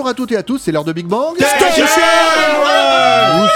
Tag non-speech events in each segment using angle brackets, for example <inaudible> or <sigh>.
Bonjour à toutes et à tous, c'est l'heure de Big Bang. Nous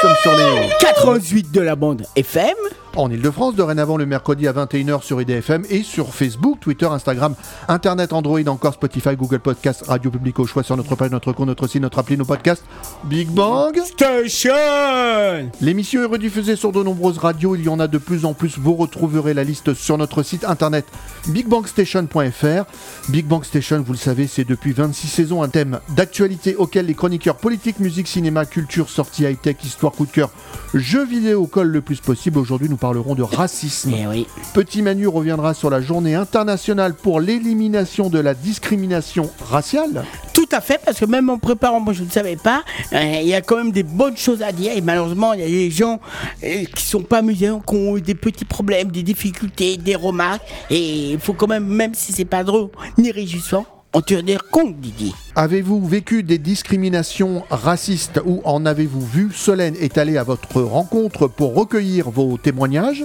sommes sur les 88 de la bande FM. En Ile-de-France, dorénavant le mercredi à 21h sur IDFM et sur Facebook, Twitter, Instagram, Internet, Android, encore Spotify, Google Podcast, Radio Public au choix sur notre page, notre compte, notre site, notre appli, nos podcasts. Big Bang Station L'émission est rediffusée sur de nombreuses radios, il y en a de plus en plus. Vous retrouverez la liste sur notre site internet bigbangstation.fr. Big Bang Station, vous le savez, c'est depuis 26 saisons un thème d'actualité auquel les chroniqueurs politiques, musique, cinéma, culture, sorties high-tech, histoire, coup de cœur, jeux vidéo collent le plus possible. Aujourd'hui, nous parlerons de racisme. Eh oui. Petit Manu reviendra sur la journée internationale pour l'élimination de la discrimination raciale. Tout à fait, parce que même en préparant, moi je ne savais pas, euh, il y a quand même des bonnes choses à dire. Et malheureusement, il y a des gens euh, qui sont pas musulmans, qui ont eu des petits problèmes, des difficultés, des remarques. Et il faut quand même, même si c'est pas drôle ni réjouissant, en tenir compte, Didier. Avez-vous vécu des discriminations racistes ou en avez-vous vu Solène est allée à votre rencontre pour recueillir vos témoignages?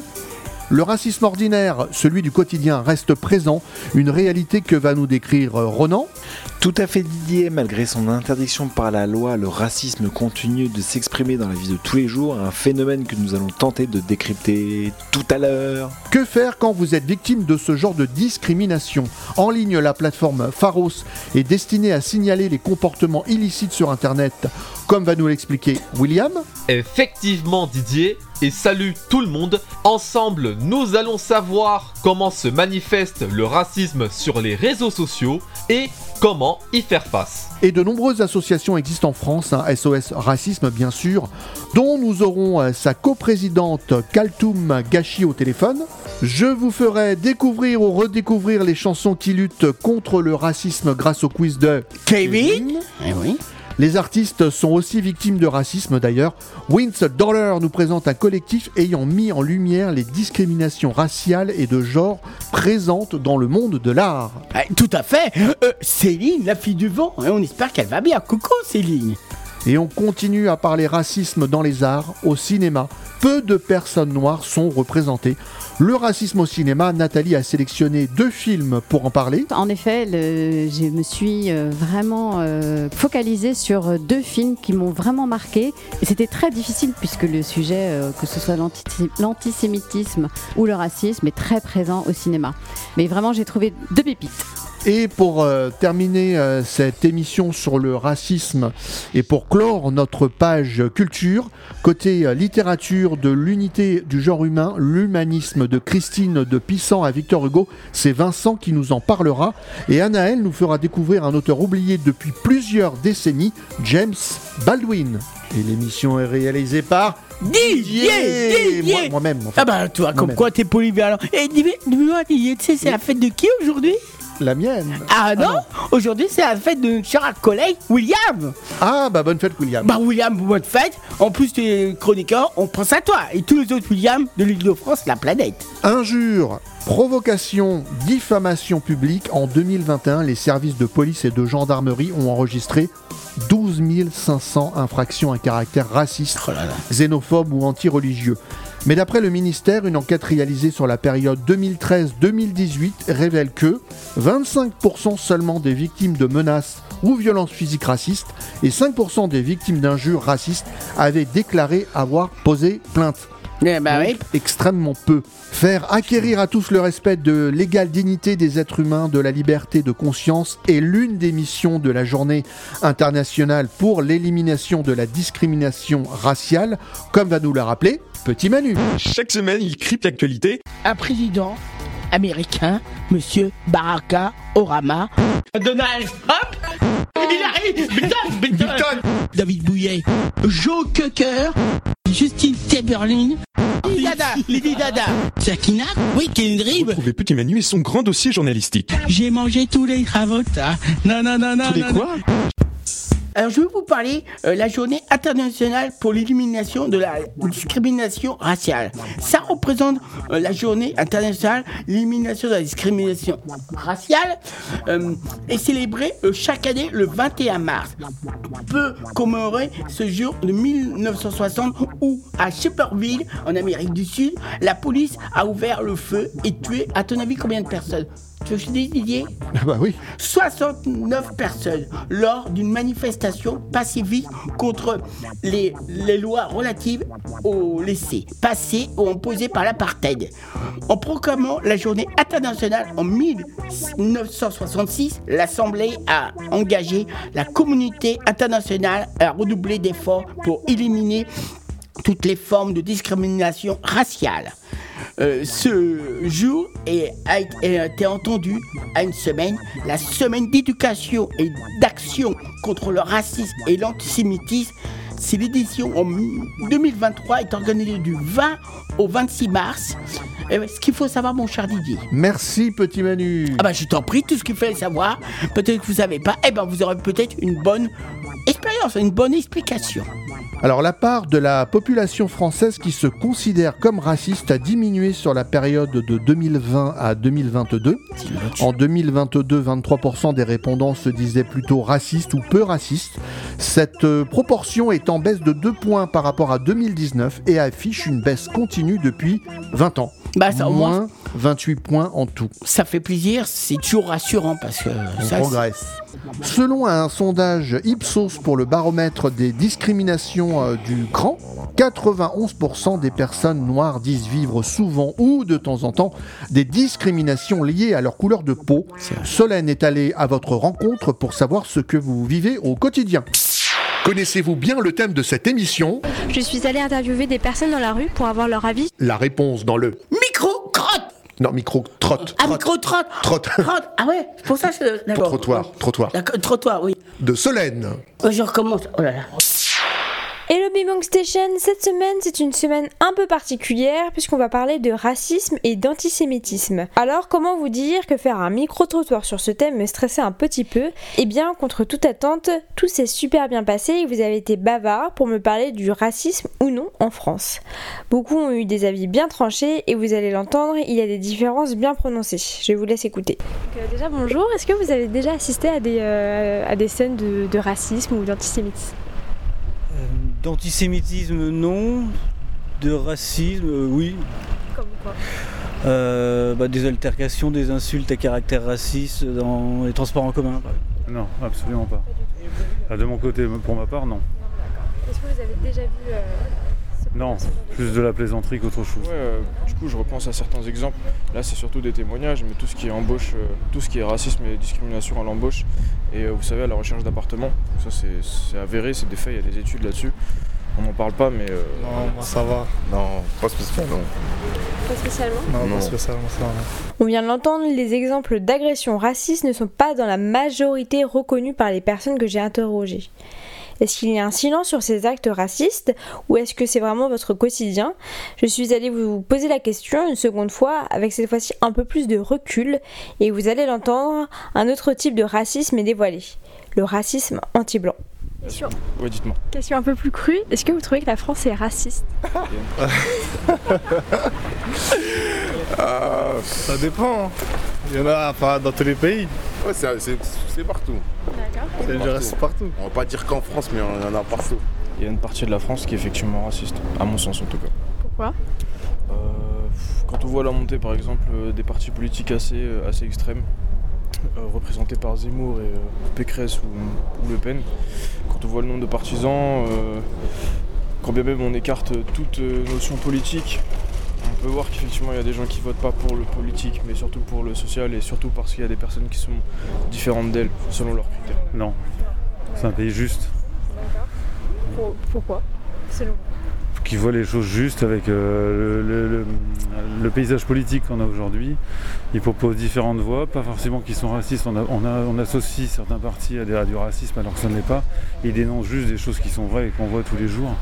Le racisme ordinaire, celui du quotidien, reste présent, une réalité que va nous décrire euh, Ronan. Tout à fait Didier, malgré son interdiction par la loi, le racisme continue de s'exprimer dans la vie de tous les jours, un phénomène que nous allons tenter de décrypter tout à l'heure. Que faire quand vous êtes victime de ce genre de discrimination? En ligne, la plateforme Pharos est destinée à signaler les comportements illicites sur Internet, comme va nous l'expliquer William. Effectivement Didier, et salut tout le monde. Ensemble, nous allons savoir comment se manifeste le racisme sur les réseaux sociaux et comment y faire face. Et de nombreuses associations existent en France, hein, SOS Racisme bien sûr, dont nous aurons euh, sa coprésidente Kaltoum Gachi au téléphone. Je vous ferai découvrir ou redécouvrir les chansons qui luttent contre le racisme grâce au quiz de Kevin Eh oui. Les artistes sont aussi victimes de racisme d'ailleurs. Wins Dollar nous présente un collectif ayant mis en lumière les discriminations raciales et de genre présentes dans le monde de l'art. Eh, Tout à fait. Euh, Céline, la fille du vent. Et on espère qu'elle va bien. Coucou Céline. Et on continue à parler racisme dans les arts, au cinéma. Peu de personnes noires sont représentées. Le racisme au cinéma, Nathalie a sélectionné deux films pour en parler. En effet, je me suis euh, vraiment euh, focalisée sur deux films qui m'ont vraiment marqué. C'était très difficile puisque le sujet, euh, que ce soit l'anti- l'antisémitisme ou le racisme, est très présent au cinéma. Mais vraiment, j'ai trouvé deux pépites. Et pour euh, terminer euh, cette émission sur le racisme et pour clore notre page culture, côté euh, littérature de l'unité du genre humain, l'humanisme de Christine de Pissant à Victor Hugo, c'est Vincent qui nous en parlera. Et Anaël nous fera découvrir un auteur oublié depuis plusieurs décennies, James Baldwin. Et l'émission est réalisée par Didier. Moi- Moi-même. en fait. Ah bah toi, comme quoi t'es polyvalent. Et dis-moi, dis-moi, Didier, tu sais, c'est la fête de qui aujourd'hui? La mienne. Ah non, aujourd'hui c'est la fête de cher collègue William. Ah bah bonne fête William. Bah William, bonne fête. En plus t'es chroniqueur, on pense à toi et tous les autres William de l'île de France, la planète. Injures, provocation, diffamation publique, en 2021, les services de police et de gendarmerie ont enregistré 12 500 infractions à caractère raciste, Oh là là. xénophobe ou anti-religieux. Mais d'après le ministère, une enquête réalisée sur la période 2013-2018 révèle que 25% seulement des victimes de menaces ou violences physiques racistes et 5% des victimes d'injures racistes avaient déclaré avoir posé plainte Eh bah oui. extrêmement peu. Faire acquérir à tous le respect de l'égale dignité des êtres humains, de la liberté de conscience est l'une des missions de la journée internationale pour l'élimination de la discrimination raciale, comme va nous la rappeler Petit Manu. Chaque semaine, il crypte l'actualité. Un président américain, Monsieur Baraka Orama. Donald Trump? Il arrive! Button, Button. David Bouillet. Joe Cocker. Justine Timberlane Lady Dada Lady Dada Sakina Oui, Kendrick. Retrouvez Petit Manu et son grand dossier journalistique. J'ai mangé tous les travaux Non, non, non, non, Tous les non, quoi? Alors je vais vous parler de la journée internationale pour l'élimination de la discrimination raciale. Ça représente la journée internationale l'élimination de la discrimination raciale est célébrée chaque année le 21 mars. On peut commémorer ce jour de 1960 où à Shepperville en Amérique du Sud, la police a ouvert le feu et tué à ton avis combien de personnes? Que je dise, Didier Bah oui. 69 personnes lors d'une manifestation pacifique contre les, les lois relatives au laissés passer ou imposées par l'apartheid. En proclamant la journée internationale en 1966, l'Assemblée a engagé la communauté internationale à redoubler d'efforts pour éliminer toutes les formes de discrimination raciale. Euh, ce jour a été entendu à une semaine, la semaine d'éducation et d'action contre le racisme et l'antisémitisme. C'est l'édition en 2023 est organisée du 20 au 26 mars. Ce qu'il faut savoir, mon cher Didier. Merci, petit Manu. Ah bah, je t'en prie, tout ce qu'il fallait savoir. Peut-être que vous savez pas. Eh ben, vous aurez peut-être une bonne expérience, une bonne explication. Alors la part de la population française qui se considère comme raciste a diminué sur la période de 2020 à 2022. En 2022, 23% des répondants se disaient plutôt racistes ou peu racistes. Cette euh, proportion est en baisse de 2 points par rapport à 2019 et affiche une baisse continue depuis 20 ans. Bah, ça, Moins 28 points en tout. Ça fait plaisir, c'est toujours rassurant parce que On ça, progresse. Selon un sondage Ipsos pour le baromètre des discriminations euh, du cran, 91% des personnes noires disent vivre souvent ou de temps en temps des discriminations liées à leur couleur de peau. Solène est allée à votre rencontre pour savoir ce que vous vivez au quotidien. Connaissez-vous bien le thème de cette émission? Je suis allée interviewer des personnes dans la rue pour avoir leur avis. La réponse dans le micro-crotte non, micro-trotte. Ah, micro-trotte Trotte. Trotte. Ah ouais, c'est pour ça. D'accord. Trottoir, trottoir. Trottoir, oui. De Solène. Euh, Je recommence. Oh là là. Hello Bibong Station, cette semaine c'est une semaine un peu particulière puisqu'on va parler de racisme et d'antisémitisme. Alors comment vous dire que faire un micro-trottoir sur ce thème me stressait un petit peu? Eh bien contre toute attente, tout s'est super bien passé et vous avez été bavard pour me parler du racisme ou non en France. Beaucoup ont eu des avis bien tranchés et vous allez l'entendre, il y a des différences bien prononcées. Je vous laisse écouter. euh, déjà bonjour, est-ce que vous avez déjà assisté à des, euh, scènes de, racisme ou d'antisémitisme? D'antisémitisme, non. De racisme, euh, oui. Comme quoi Euh, bah, des altercations, des insultes à caractère raciste dans les transports en commun. Non, absolument pas. Ah, De mon côté, pour ma part, non. Est-ce que vous avez déjà vu euh, Non, plus de la plaisanterie qu'autre chose. Ouais, euh, du coup, je repense à certains exemples. Là, c'est surtout des témoignages, mais tout ce qui est embauche, euh, tout ce qui est racisme et discrimination à l'embauche, et euh, vous savez, à la recherche d'appartements, ça c'est avéré, c'est des faits, il y a des études là-dessus. On n'en parle pas, mais. euh, Non, moi ça va. Non, pas spécialement. Pas spécialement Non, Non. pas spécialement ça. va. On vient de l'entendre, les exemples d'agressions racistes ne sont pas dans la majorité reconnus par les personnes que j'ai interrogées. Est-ce qu'il y a un silence sur ces actes racistes ou est-ce que c'est vraiment votre quotidien? Je suis allée vous poser la question une seconde fois avec cette fois-ci un peu plus de recul et vous allez l'entendre, un autre type de racisme est dévoilé, le racisme anti-blanc. Ouais, dites-moi. Question un peu plus crue, est-ce que vous trouvez que la France est raciste? <laughs> Ah, ça dépend. Il y en a pas dans tous les pays. Ouais, c'est- partout. D'accord. C'est racisme partout. On va pas dire qu'en France, mais il y en a partout. Il y a une partie de la France qui est effectivement raciste, à mon sens en tout cas. Pourquoi Euh, quand on voit la montée par exemple euh, des partis politiques assez, euh, assez extrêmes, euh, représentés par Zemmour et euh, Pécresse ou, ou Le Pen, quand on voit le nombre de partisans, euh, quand bien même on écarte toute notion politique, on peut voir qu'effectivement il y a des gens qui votent pas pour le politique, mais surtout pour le social et surtout parce qu'il y a des personnes qui sont différentes d'elles selon leurs critères. Non. C'est un pays juste, Pourquoi Selon qui voit les choses justes avec euh, le, paysage politique qu'on a aujourd'hui. Il propose différentes voies, pas forcément qui sont racistes. On, associe certains partis à, du racisme alors que ce n'est pas. Ils dénoncent juste des choses qui sont vraies et qu'on voit tous les jours.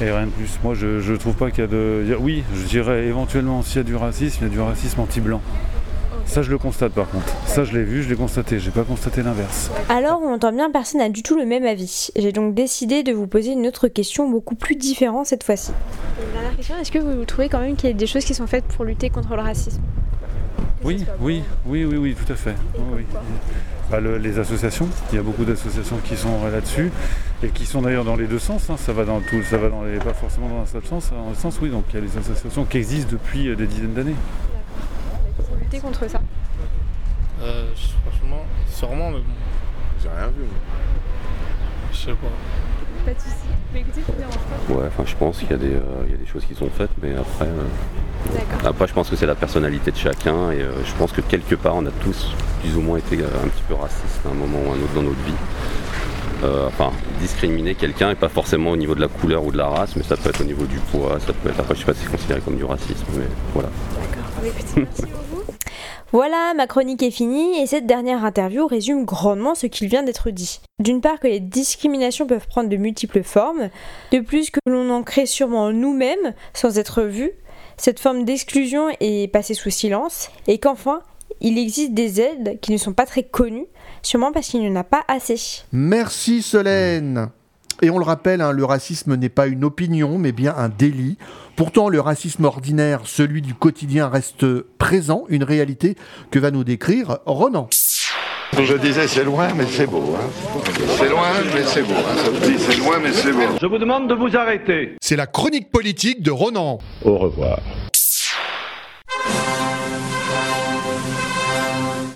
Et rien de plus. Moi, je, je trouve pas qu'il y a de. oui, je dirais éventuellement s'il y a du racisme, il y a du racisme anti-blanc. Ça, je le constate par contre. Ça, je l'ai vu, je l'ai constaté. J'ai pas constaté l'inverse. Alors, on entend bien, personne n'a du tout le même avis. J'ai donc décidé de vous poser une autre question beaucoup plus différente cette fois-ci. Une dernière question, est-ce que vous trouvez quand même qu'il y a des choses qui sont faites pour lutter contre le racisme? Oui, oui, oui, oui, oui, tout à fait. Oui, oui. Bah, le- les associations, il y a beaucoup d'associations qui sont là-dessus et qui sont d'ailleurs dans les deux sens. hein. Ça va dans tout, ça va dans les, pas forcément dans un seul sens, dans le sens oui. Donc il y a des associations qui existent depuis euh, des dizaines d'années. Pour lutter contre ça Euh, franchement, sûrement, mais bon. J'ai rien vu. Je sais pas. Pas de soucis. Mais écoutez, je vous dérange pas. Ouais, enfin, je pense qu'il y, a des, euh, il y a des choses qui sont faites, mais après, euh, D'accord. après, je pense que c'est la personnalité de chacun, et euh, je pense que quelque part, on a tous plus ou moins été euh, un petit peu racistes à un moment ou à un autre dans notre vie. Euh, enfin, discriminer quelqu'un, et pas forcément au niveau de la couleur ou de la race, mais ça peut être au niveau du poids, ça peut être, après, je sais pas si c'est considéré comme du racisme, mais voilà. Merci beaucoup. Voilà, ma chronique est finie et cette dernière interview résume grandement ce qu'il vient d'être dit. D'une part que les discriminations peuvent prendre de multiples formes, de plus que l'on en crée sûrement nous-mêmes sans être vu, cette forme d'exclusion est passée sous silence, et qu'enfin, il existe des aides qui ne sont pas très connues, sûrement parce qu'il n'y en a pas assez. Merci Solène. Et on le rappelle, hein, le racisme n'est pas une opinion, mais bien un délit. Pourtant, le racisme ordinaire, celui du quotidien, reste présent, une réalité que va nous décrire Ronan. Je disais c'est loin mais c'est beau. Hein. C'est loin mais c'est beau. Hein. Ça vous dit c'est loin mais c'est beau. Je vous demande de vous arrêter. C'est la chronique politique de Ronan. Au revoir.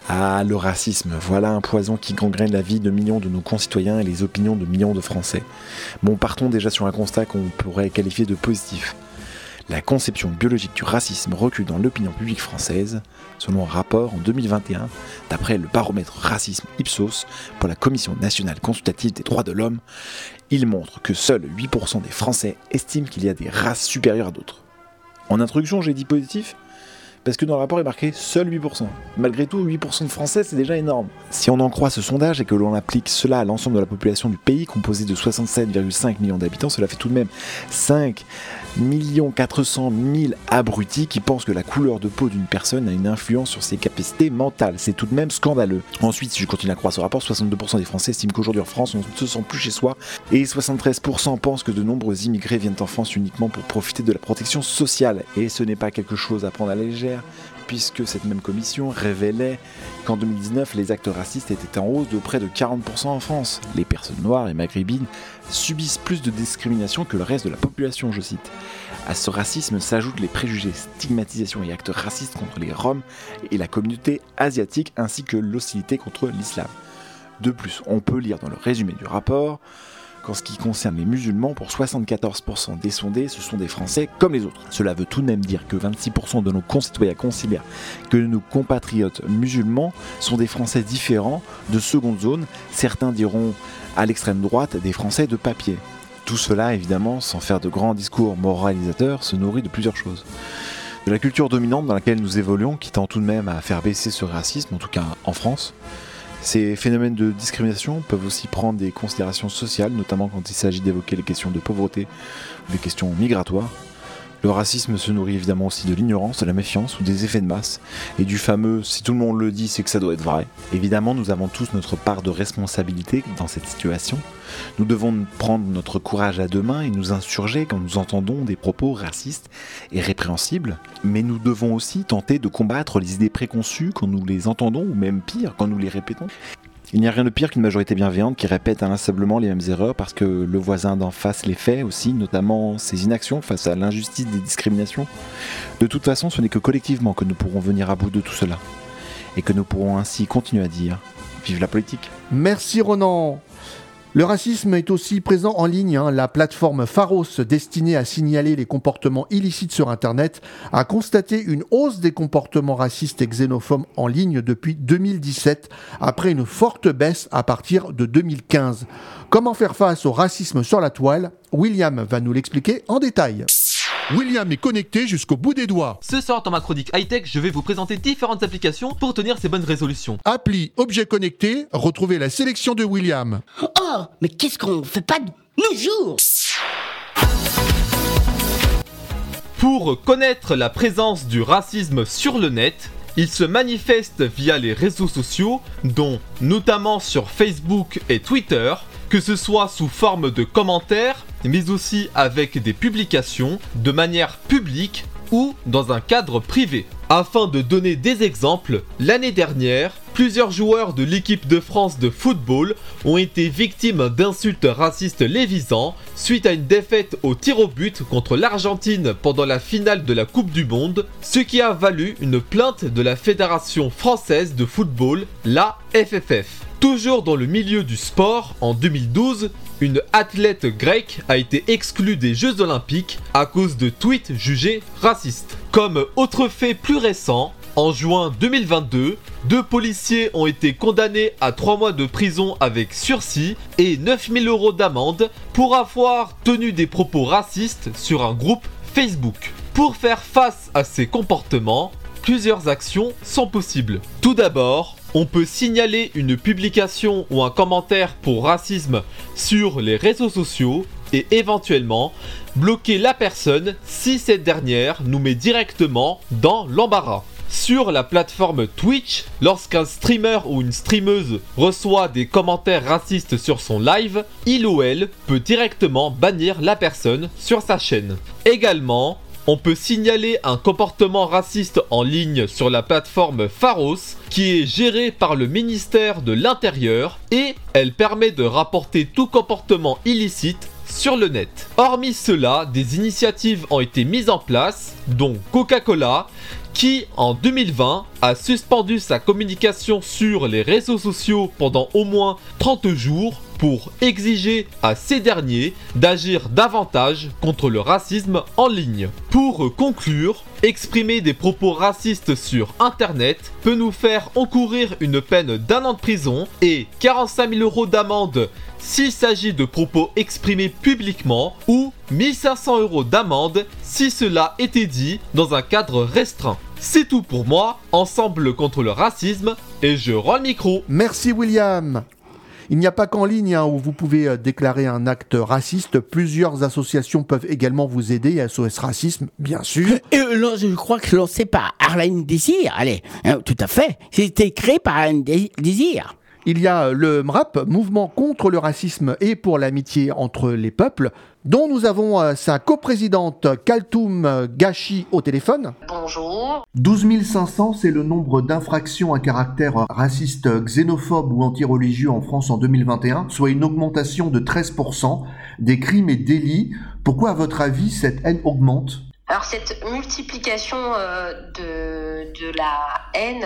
Ah, le racisme, voilà un poison qui gangrène la vie de millions de nos concitoyens et les opinions de millions de Français. Bon, partons déjà sur un constat qu'on pourrait qualifier de positif. La conception biologique du racisme recule dans l'opinion publique française, selon un rapport en 2021, d'après le baromètre racisme Ipsos pour la Commission nationale consultative des droits de l'homme, il montre que seuls 8% des Français estiment qu'il y a des races supérieures à d'autres. En introduction, j'ai dit positif? Parce que dans le rapport est marqué seul 8%. Malgré tout, 8% de Français, c'est déjà énorme. Si on en croit ce sondage et que l'on applique cela à l'ensemble de la population du pays, composé de 67,5 millions d'habitants, cela fait tout de même 5 400 000 abrutis qui pensent que la couleur de peau d'une personne a une influence sur ses capacités mentales. C'est tout de même scandaleux. Ensuite, si je continue à croire ce rapport, 62% des Français estiment qu'aujourd'hui en France, on ne se sent plus chez soi et 73% pensent que de nombreux immigrés viennent en France uniquement pour profiter de la protection sociale. Et ce n'est pas quelque chose à prendre à la puisque cette même commission révélait qu'en 2019, les actes racistes étaient en hausse de près de 40% en France. Les personnes noires et maghrébines subissent plus de discrimination que le reste de la population, je cite. À ce racisme s'ajoutent les préjugés, stigmatisations et actes racistes contre les Roms et la communauté asiatique, ainsi que l'hostilité contre l'islam. De plus, on peut lire dans le résumé du rapport qu'en ce qui concerne les musulmans, pour 74% des sondés, ce sont des Français comme les autres. Cela veut tout de même dire que 26% de nos concitoyens considèrent que nos compatriotes musulmans sont des Français différents de seconde zone. Certains diront à l'extrême droite des Français de papier. Tout cela, évidemment, sans faire de grands discours moralisateurs, se nourrit de plusieurs choses. De la culture dominante dans laquelle nous évoluons, qui tend tout de même à faire baisser ce racisme, en tout cas en France, ces phénomènes de discrimination peuvent aussi prendre des considérations sociales, notamment quand il s'agit d'évoquer les questions de pauvreté les questions migratoires. Le racisme se nourrit évidemment aussi de l'ignorance, de la méfiance ou des effets de masse, et du fameux si tout le monde le dit, c'est que ça doit être vrai. Évidemment, nous avons tous notre part de responsabilité dans cette situation. Nous devons prendre notre courage à deux mains et nous insurger quand nous entendons des propos racistes et répréhensibles, mais nous devons aussi tenter de combattre les idées préconçues quand nous les entendons, ou même pire, quand nous les répétons. Il n'y a rien de pire qu'une majorité bienveillante qui répète inlassablement les mêmes erreurs parce que le voisin d'en face les fait aussi, notamment ses inactions face à l'injustice des discriminations. De toute façon, ce n'est que collectivement que nous pourrons venir à bout de tout cela. Et que nous pourrons ainsi continuer à dire Vive la politique Merci Ronan. Le racisme est aussi présent en ligne. hein. La plateforme Pharos, destinée à signaler les comportements illicites sur Internet, a constaté une hausse des comportements racistes et xénophobes en ligne depuis 2017, après une forte baisse à partir de 2015. Comment faire face au racisme sur la toile? William va nous l'expliquer en détail. William est connecté jusqu'au bout des doigts. Ce soir dans ma chronique high-tech, je vais vous présenter différentes applications pour tenir ces bonnes résolutions. Appli Objet connecté, retrouvez la sélection de William. Oh, mais qu'est-ce qu'on fait pas de nos jours? Pour connaître la présence du racisme sur le net, Ils se manifestent via les réseaux sociaux, dont notamment sur Facebook et Twitter, que ce soit sous forme de commentaires, mais aussi avec des publications de manière publique ou dans un cadre privé. Afin de donner des exemples, l'année dernière, plusieurs joueurs de l'équipe de France de football ont été victimes d'insultes racistes lévisant suite à une défaite au tir au but contre l'Argentine pendant la finale de la Coupe du Monde, ce qui a valu une plainte de la Fédération française de football, la FFF. Toujours dans le milieu du sport, en 2012, une athlète grecque a été exclue des Jeux Olympiques à cause de tweets jugés racistes. Comme autre fait plus récent, en juin 2022, deux policiers ont été condamnés à 3 mois de prison avec sursis et 9000 euros d'amende pour avoir tenu des propos racistes sur un groupe Facebook. Pour faire face à ces comportements, plusieurs actions sont possibles. Tout d'abord, on peut signaler une publication ou un commentaire pour racisme sur les réseaux sociaux et éventuellement bloquer la personne si cette dernière nous met directement dans l'embarras. Sur la plateforme Twitch, lorsqu'un streamer ou une streameuse reçoit des commentaires racistes sur son live, il ou elle peut directement bannir la personne sur sa chaîne. Également, on peut signaler un comportement raciste en ligne sur la plateforme Pharos qui est gérée par le ministère de l'Intérieur et elle permet de rapporter tout comportement illicite sur le net. Hormis cela, des initiatives ont été mises en place, dont Coca-Cola, qui en 2020 a suspendu sa communication sur les réseaux sociaux pendant au moins 30 jours pour exiger à ces derniers d'agir davantage contre le racisme en ligne. Pour conclure, exprimer des propos racistes sur Internet peut nous faire encourir une peine d'un an de prison et 45 000 euros d'amende s'il s'agit de propos exprimés publiquement ou 1500 euros d'amende si cela était dit dans un cadre restreint. C'est tout pour moi, ensemble contre le racisme, et je rends le micro. Merci William. Il n'y a pas qu'en ligne hein, où vous pouvez euh, déclarer un acte raciste. Plusieurs associations peuvent également vous aider. SOS Racisme, bien sûr. Et <laughs> euh, là, je crois que lancé par Arlene Désir. Allez, hein, tout à fait. C'était créé par Arlene Désir. Il y a le MRAP, Mouvement contre le racisme et pour l'amitié entre les peuples, dont nous avons euh, sa coprésidente Kaltoum Gachi au téléphone. Bonjour. 12 500, c'est le nombre d'infractions à caractère raciste, xénophobe ou antireligieux en France en 2021, soit une augmentation de 13% des crimes et délits. Pourquoi, à votre avis, cette haine augmente? Alors, cette multiplication euh, de, de, la haine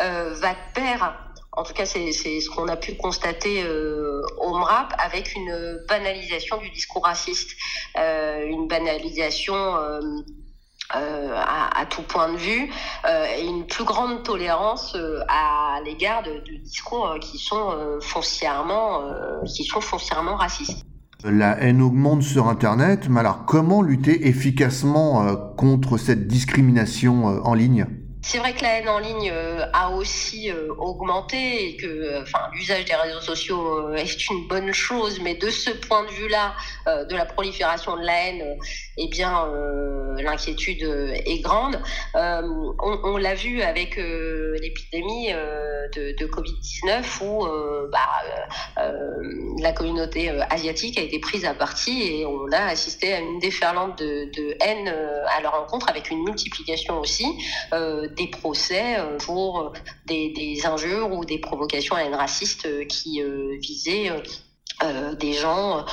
euh, va de pair en tout cas, c'est ce qu'on a pu constater euh, au MRAP avec une banalisation du discours raciste, euh, une banalisation euh, à, tout point de vue et une plus grande tolérance à l'égard de, de, discours qui sont foncièrement qui sont foncièrement racistes. La haine augmente sur Internet, mais alors comment lutter efficacement contre cette discrimination en ligne? C'est vrai que la haine en ligne euh, a aussi euh, augmenté et que euh, enfin, l'usage des réseaux sociaux est une bonne chose, mais de ce point de vue-là, de la prolifération de la haine, eh bien, l'inquiétude est grande. on, l'a vu avec l'épidémie de, de Covid-19 où bah, la communauté asiatique a été prise à partie et on a assisté à une déferlante de haine à leur encontre avec une multiplication aussi des procès euh, pour euh, des, injures ou des provocations à haine raciste euh, qui visaient des gens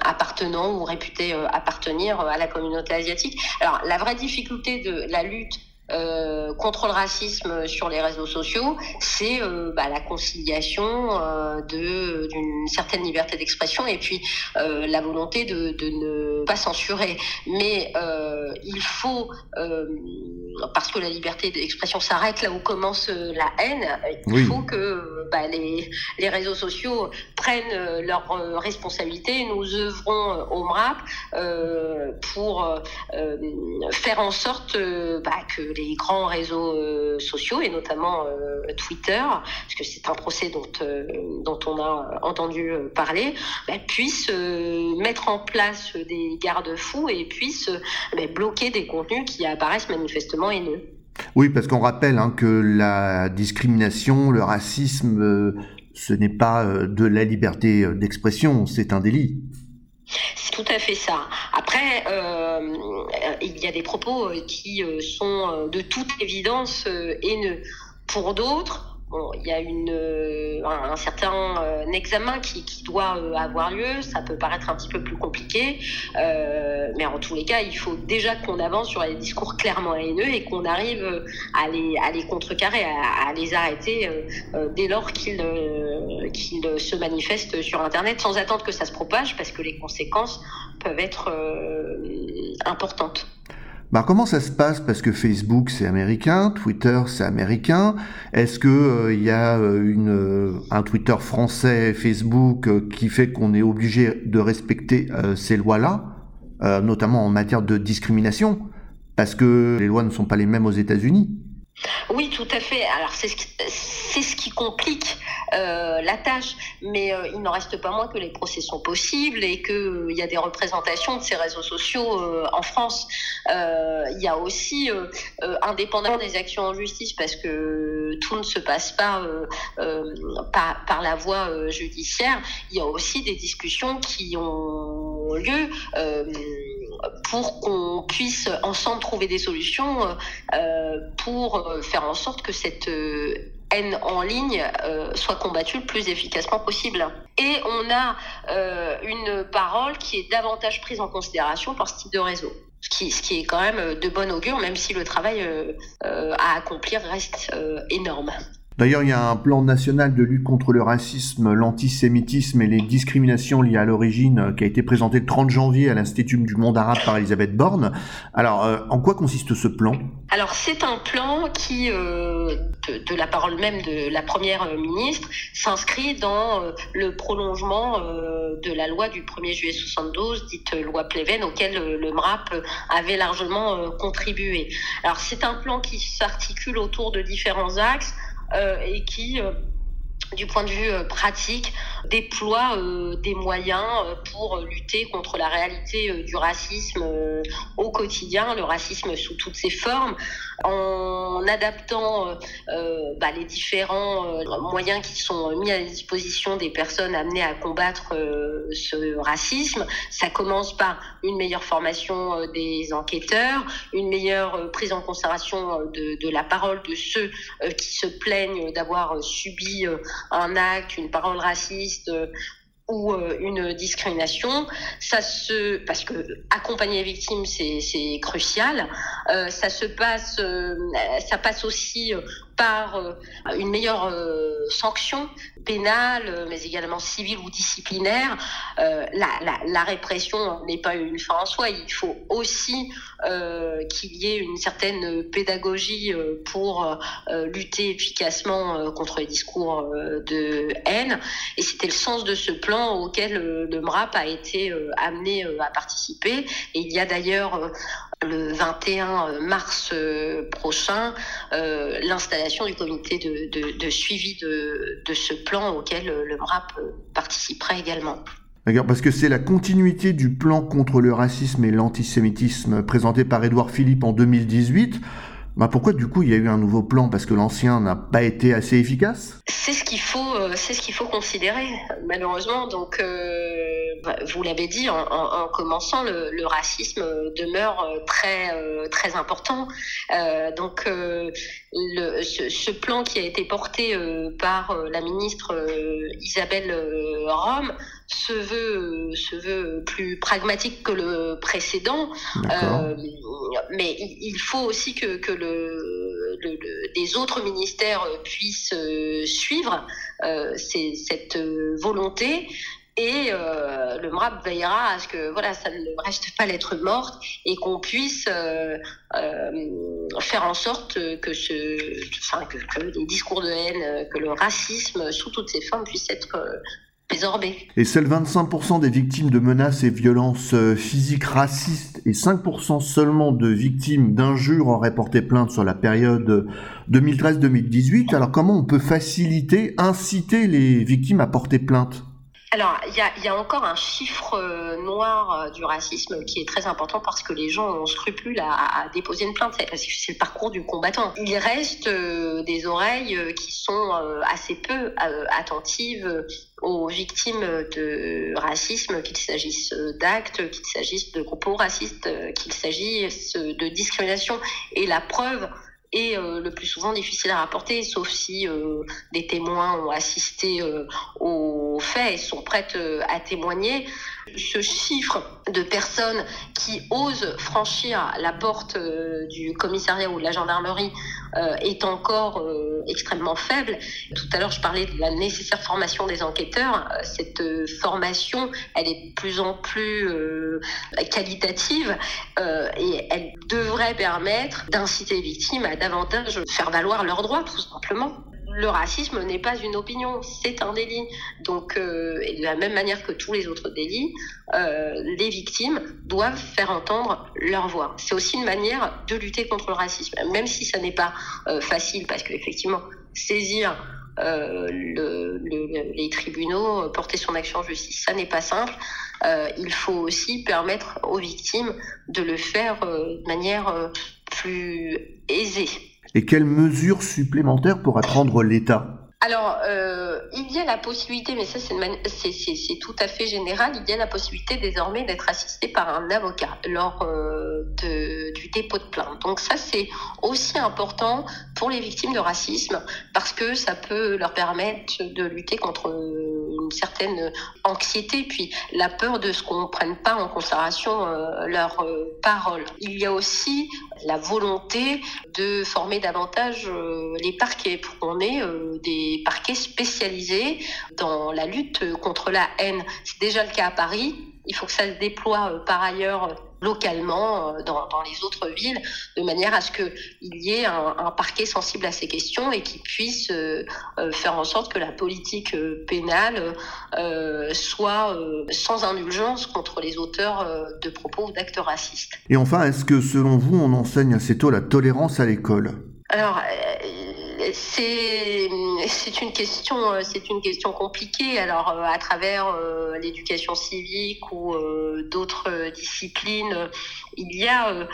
appartenant ou réputés appartenir à la communauté asiatique. Alors la vraie difficulté de la lutte euh, contre le racisme sur les réseaux sociaux, c'est euh, bah, la conciliation euh, de d'une certaine liberté d'expression et puis euh, la volonté de, de, ne pas censurer. Mais il faut, parce que la liberté d'expression s'arrête là où commence la haine, il faut que bah, les, les réseaux sociaux prennent leurs responsabilités. Nous œuvrons au MRAP pour faire en sorte bah, que les grands réseaux euh, sociaux et notamment euh, Twitter, parce que c'est un procès dont, euh, dont on a entendu parler, bah, puissent mettre en place des garde-fous et puissent bah, bloquer des contenus qui apparaissent manifestement haineux. Oui, parce qu'on rappelle hein, que la discrimination, le racisme, ce n'est pas de la liberté d'expression, c'est un délit. C'est tout à fait ça. Après, il y a des propos qui sont de toute évidence haineux. Pour d'autres, il y a euh, un, certain euh, examen qui, doit euh, avoir lieu. Ça peut paraître un petit peu plus compliqué, mais en tous les cas, il faut déjà qu'on avance sur les discours clairement haineux et qu'on arrive à les, contrecarrer, à, les arrêter dès lors qu'ils se manifestent sur Internet, sans attendre que ça se propage, parce que les conséquences peuvent être importantes. Bah, comment ça se passe? Parce que Facebook c'est américain, Twitter c'est américain. Est-ce que euh, il y a euh, euh, un Twitter français, Facebook, qui fait qu'on est obligé de respecter ces lois-là, notamment en matière de discrimination, parce que les lois ne sont pas les mêmes aux États-Unis oui, tout à fait. Alors c'est ce qui, complique euh, la tâche, mais euh, il n'en reste pas moins que les procès sont possibles et qu'il euh, y a des représentations de ces réseaux sociaux en France. Il y a aussi, indépendamment des actions en justice, parce que tout ne se passe pas par, la voie judiciaire, il y a aussi des discussions qui ont lieu pour qu'on puisse ensemble trouver des solutions pour faire en sorte que cette haine en ligne euh, soit combattue le plus efficacement possible. Et on a euh, une parole qui est davantage prise en considération par ce type de réseau. Ce qui, est quand même de bon augure, même si le travail euh, à accomplir reste énorme. D'ailleurs, il y a un plan national de lutte contre le racisme, l'antisémitisme et les discriminations liées à l'origine euh, qui a été présenté le 30 janvier à l'Institut du monde arabe par Elisabeth Borne. Alors, euh, en quoi consiste ce plan? Alors, c'est un plan qui, euh, de, la parole même de la première ministre, s'inscrit dans le prolongement de la loi du 1er juillet 72, dite loi Pleven, auquel le MRAP avait largement contribué. Alors, c'est un plan qui s'articule autour de différents axes. Euh, et qui euh, du point de vue euh, pratique, déploie des moyens pour lutter contre la réalité du racisme au quotidien, le racisme sous toutes ses formes, en adaptant bah, les différents moyens qui sont mis à disposition des personnes amenées à combattre ce racisme. Ça commence par une meilleure formation des enquêteurs, une meilleure prise en considération de, de la parole de ceux qui se plaignent d'avoir subi un acte, une parole raciste ou euh, une discrimination, ça se parce que accompagner les victimes c'est crucial. Euh, ça se passe, euh, ça passe aussi par euh, une meilleure euh, sanction pénale, euh, mais également civile ou disciplinaire. La, répression n'est pas une fin en soi. Il faut aussi qu'il y ait une certaine pédagogie pour lutter efficacement contre les discours de haine. Et c'était le sens de ce plan auquel le MRAP a été amené à participer. Et il y a d'ailleurs le 21 mars prochain l'installation du comité de, suivi de, ce plan auquel le MRAP participerait également. D'accord, parce que c'est la continuité du plan contre le racisme et l'antisémitisme présenté par Édouard Philippe en 2018. Bah pourquoi du coup il y a eu un nouveau plan? Parce que l'ancien n'a pas été assez efficace? C'est ce qu'il faut, euh, c'est ce qu'il faut considérer malheureusement. Donc euh, bah, vous l'avez dit en, commençant, le, racisme demeure euh, très très important. donc le, ce, plan qui a été porté par la ministre Isabelle Rome se veut se veut plus pragmatique que le précédent. mais il, faut aussi que, que le, les autres ministères puissent euh, suivre euh, cette volonté et euh, le MRAP veillera à ce que voilà ça ne reste pas lettre morte et qu'on puisse faire en sorte que ce enfin que, les discours de haine que le racisme sous toutes ses formes puissent être et seuls 25% des victimes de menaces et violences euh, physiques racistes et 5% seulement de victimes d'injures auraient porté plainte sur la période 2013-2018. Alors comment on peut faciliter, inciter les victimes à porter plainte? Alors, il y a, y a, encore un chiffre euh, noir euh, du racisme qui est très important parce que les gens ont scrupule à, à déposer une plainte. C'est le parcours du combattant. Il reste euh, des oreilles qui sont assez peu attentives aux victimes de racisme, qu'il s'agisse d'actes, qu'il s'agisse de propos racistes, qu'il s'agisse de discrimination. Et la preuve et euh, le plus souvent difficile à rapporter, sauf si euh, des témoins ont assisté euh, aux faits et sont prêtes à témoigner. Ce chiffre de personnes qui osent franchir la porte du commissariat ou de la gendarmerie est encore extrêmement faible. Tout à l'heure, je parlais de la nécessaire formation des enquêteurs. Cette formation, elle est de plus en plus qualitative et elle devrait permettre d'inciter les victimes à davantage faire valoir leurs droits, tout simplement. Le racisme n'est pas une opinion, c'est un délit. Donc, euh, et de la même manière que tous les autres délits, euh, les victimes doivent faire entendre leur voix. C'est aussi une manière de lutter contre le racisme, même si ça n'est pas euh, facile, parce qu'effectivement, saisir euh, le, le, les tribunaux, porter son action en justice, ça n'est pas simple. Euh, il faut aussi permettre aux victimes de le faire de manière plus aisé. Et quelles mesures supplémentaires pourrait prendre l'État? Alors, euh, il y a la possibilité, mais ça c'est tout à fait général, il y a la possibilité désormais d'être assisté par un avocat lors euh, du dépôt de plainte. Donc ça c'est aussi important pour les victimes de racisme parce que ça peut leur permettre de lutter contre une certaine anxiété, puis la peur de ce qu'on ne prenne pas en considération euh, leurs euh, paroles. Il y a aussi la volonté de former davantage euh, les parquets pour qu'on ait euh, des parquets spécialisés dans la lutte contre la haine. C'est déjà le cas à Paris. Il faut que ça se déploie euh, par ailleurs localement dans, les autres villes, de manière à ce qu'il y ait un, parquet sensible à ces questions et qui puisse faire en sorte que la politique pénale soit sans indulgence contre les auteurs de propos ou d'actes racistes. Et enfin, est-ce que selon vous, on enseigne assez tôt la tolérance à l'école? Alors, euh, c'est une question c'est une question compliquée. Alors euh, à travers euh, l'éducation civique ou d'autres disciplines, il y a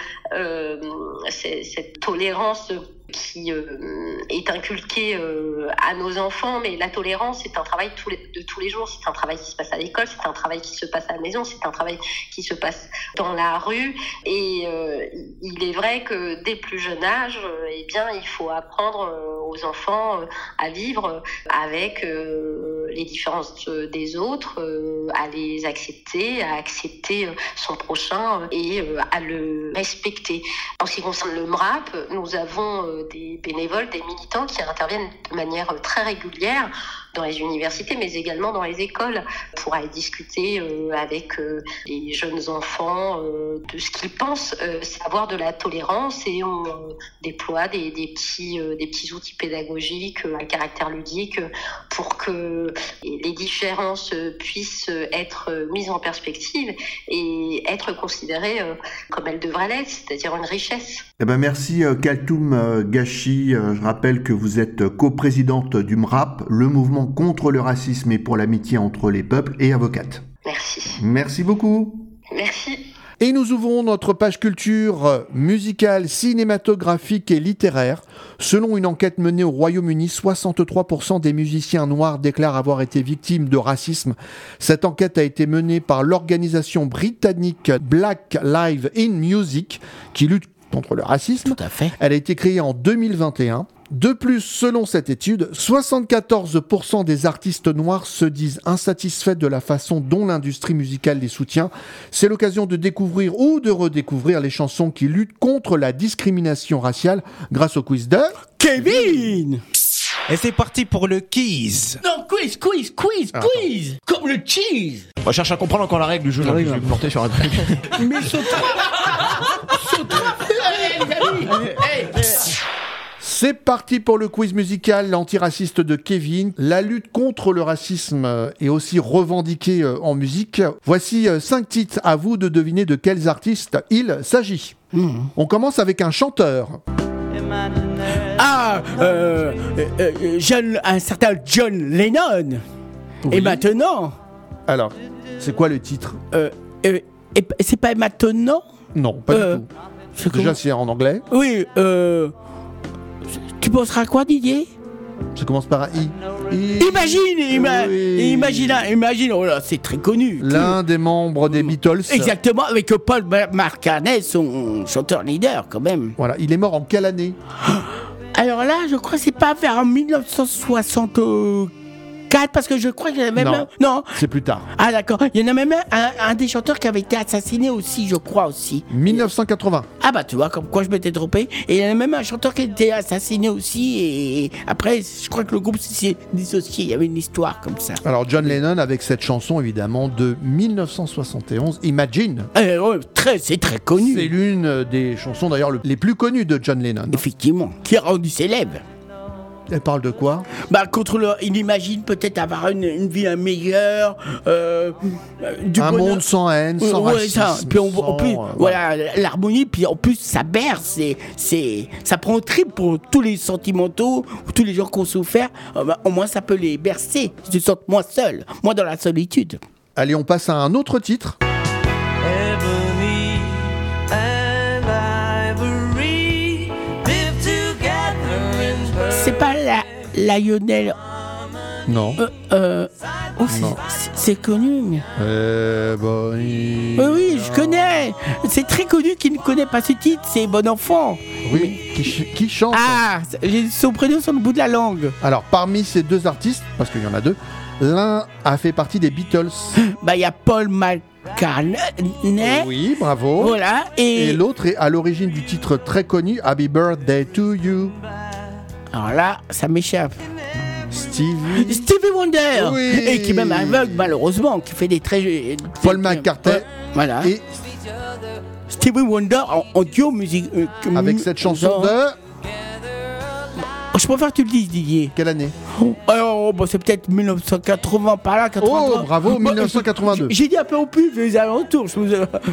cette tolérance qui euh, est inculqué euh, à nos enfants, mais la tolérance, c'est un travail de tous les jours, c'est un travail qui se passe à l'école, c'est un travail qui se passe à la maison, c'est un travail qui se passe dans la rue, et euh, il est vrai que dès plus jeune âge, eh bien, il faut apprendre aux enfants à vivre avec les différences des autres, à les accepter, à accepter son prochain et à le respecter. En ce qui concerne le MRAP, nous avons des bénévoles, des militants qui interviennent de manière très régulière dans les universités, mais également dans les écoles, pour aller discuter euh, avec euh, les jeunes enfants euh, de ce qu'ils pensent savoir de la tolérance et on déploie des, petits, des petits outils pédagogiques à caractère ludique pour que les différences puissent être mises en perspective et être considérées comme elles devraient l'être, c'est-à-dire une richesse. Eh ben merci Kaltoum Gachi. Je rappelle que vous êtes coprésidente du MRAP, le mouvement contre le racisme et pour l'amitié entre les peuples et avocate. Merci. Merci beaucoup. Merci. Et nous ouvrons notre page culture musicale, cinématographique et littéraire. Selon une enquête menée au Royaume-Uni, 63% des musiciens noirs déclarent avoir été victimes de racisme. Cette enquête a été menée par l'organisation britannique Black Lives in Music, qui lutte contre le racisme. Tout à fait. Elle a été créée en 2021. De plus, selon cette étude, 74% des artistes noirs se disent insatisfaits de la façon dont l'industrie musicale les soutient. C'est l'occasion de découvrir ou de redécouvrir les chansons qui luttent contre la discrimination raciale grâce au quiz de Kevin et c'est parti pour le quiz. Non, quiz, quiz, quiz, Ah, quiz Comme le cheese On cherche à comprendre encore la règle du jeu. là, je vais me porter sur un truc. <laughs> Mais saute <laughs> Saute Allez, les amis hey. C'est parti pour le quiz musical l'antiraciste de Kevin. La lutte contre le racisme euh, est aussi revendiquée euh, en musique. Voici euh, cinq titres à vous de deviner de quels artistes il s'agit. On commence avec un chanteur. Ah, euh, euh, euh, John, un certain John Lennon. Et maintenant, Alors, c'est quoi le titre? Euh, euh, c'est pas maintenant? Non, pas Euh, du tout. c'est Déjà, c'est en anglais. Oui, euh. Tu penseras à quoi, Didier? Ça commence par un I. I- Imagine, ima- Oui. imagine, imagine, oh là, c'est très connu. L'un des membres des Beatles. Exactement, avec Paul McCartney, son chanteur leader, quand même. Voilà, il est mort en quelle année? <gasps> Alors là, je crois que c'est pas vers 1964, parce que je crois qu'il y en a même Non. un. Non. C'est plus tard. Ah d'accord. Il y en a même un, un- un des chanteurs qui avait été assassiné aussi, je crois aussi. 1980. Ah bah tu vois, comme quoi je m'étais trompé. Et il y en a même un chanteur qui a été assassiné aussi. Et après, je crois que le groupe s'est dissocié. Il y avait une histoire comme ça. Alors John Lennon avec cette chanson évidemment de 1971, Imagine. Eh, ouais, très, c'est très connu. C'est l'une des chansons d'ailleurs le- les plus connues de John Lennon. Effectivement. Qui a rendu célèbre. Elle parle de quoi? Bah contre le, il imagine peut-être avoir une, une vie meilleure, euh, du Un bonheur. monde sans haine, sans Ouais, racisme, ça. Puis on, sans, en plus, euh, voilà, l'harmonie, puis en plus ça berce, c'est, ça prend au trip pour tous les sentimentaux, tous les gens qui ont souffert. Euh, bah, au moins ça peut les bercer, ils se sentent moins seuls, moins dans la solitude. Allez, on passe à un autre titre. Lionel. Non. Euh, euh, oh, c'est- connu. Euh, bon, Oui, oui, je connais. C'est très connu qui ne connaît pas ce titre, c'est Bon Enfant. Oui, qui, ch- qui chante. Ah, j'ai son prénom sur le bout de la langue. Alors, parmi ces deux artistes, parce qu'il y en a deux, l'un a fait partie des Beatles. <laughs> Bah, il y a Paul McCartney. Oui, bravo. Voilà, et- Et l'autre est à l'origine du titre très connu Happy Birthday to You. Alors là, ça m'échappe. Stevie. Stevie Wonder Oui. Et qui même aveugle, malheureusement, qui fait des très... des- Paul McCartney. Voilà. Et Stevie Wonder en, en duo musique... euh, avec cette chanson de. Je préfère que tu le dises, Didier. Quelle année Oh, bah, c'est peut-être 1980 par là, 83. Oh, bravo, Bah, 1982. j'ai- J'ai dit un peu au pif, les alentours. vous-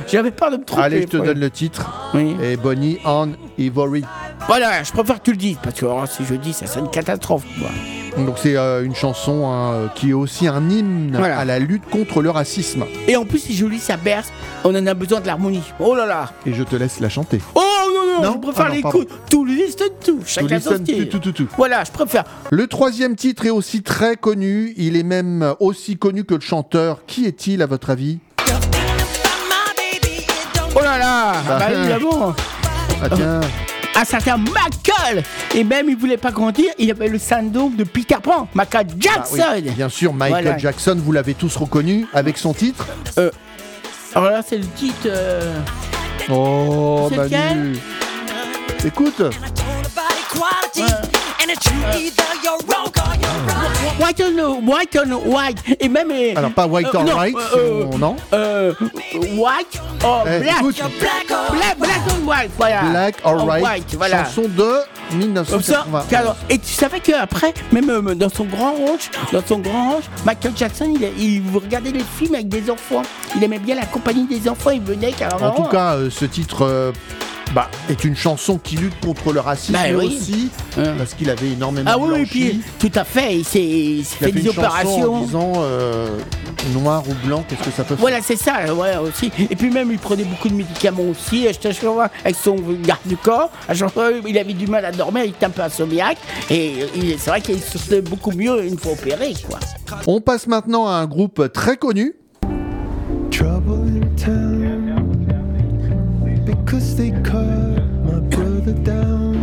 J'avais peur de me tromper. Allez, je te donne le titre. Oui. Et Bonnie on Ivory. Voilà, je préfère que tu le dises, parce que alors, si je dis, ça sonne catastrophe. Quoi. Donc c'est euh, une chanson hein, euh, qui est aussi un hymne Voilà. à la lutte contre le racisme. Et en plus, c'est joli, ça berce. On en a besoin de l'harmonie. Oh là là Et je te laisse la chanter. Oh non, non, Non je préfère Ah les coups. Tout listen tout, chacun son listen style. to, to, to, to. Voilà, je préfère. Le troisième titre est aussi très connu. Il est même aussi connu que le chanteur. Qui est-il à votre avis? Oh là là Bah, Bah évidemment Ah tiens. Un certain Michael Et même, il voulait pas grandir, il avait le syndrome de Peter Pan, Michael Ah oui, Jackson Bien sûr, Michael Voilà. Jackson, vous l'avez tous reconnu avec son titre. Euh, Alors là, c'est le titre... euh, Oh, Manu. Écoute. White on white on white et même euh, Alors, pas white euh, non, white, non. white or black. black black on white voilà Black or White, voilà chanson de comme ça, 1980. alors, et tu savais qu'après, même euh, dans son grand ranch, dans son grand ranch, Michael Jackson, il, regardait les films avec des enfants. Il aimait bien la compagnie des enfants, il venait carrément. En tout cas, ce titre bah, est une chanson qui lutte contre le racisme Bah mais oui. aussi parce qu'il avait énormément Ah oui, oui, blanchi. puis tout à fait, il s'est fait, fait des une chanson opérations. en disant euh, noir ou blanc, qu'est-ce que ça peut faire Voilà, c'est ça, ouais, aussi. Et puis même, il prenait beaucoup de médicaments aussi. Je te jure, avec son garde du corps, il avait du mal à dormir, il était un peu insomniaque. Et c'est vrai qu'il se sentait beaucoup mieux une fois opéré, quoi. On passe maintenant à un groupe très connu. Trouble in town they cut my brother down.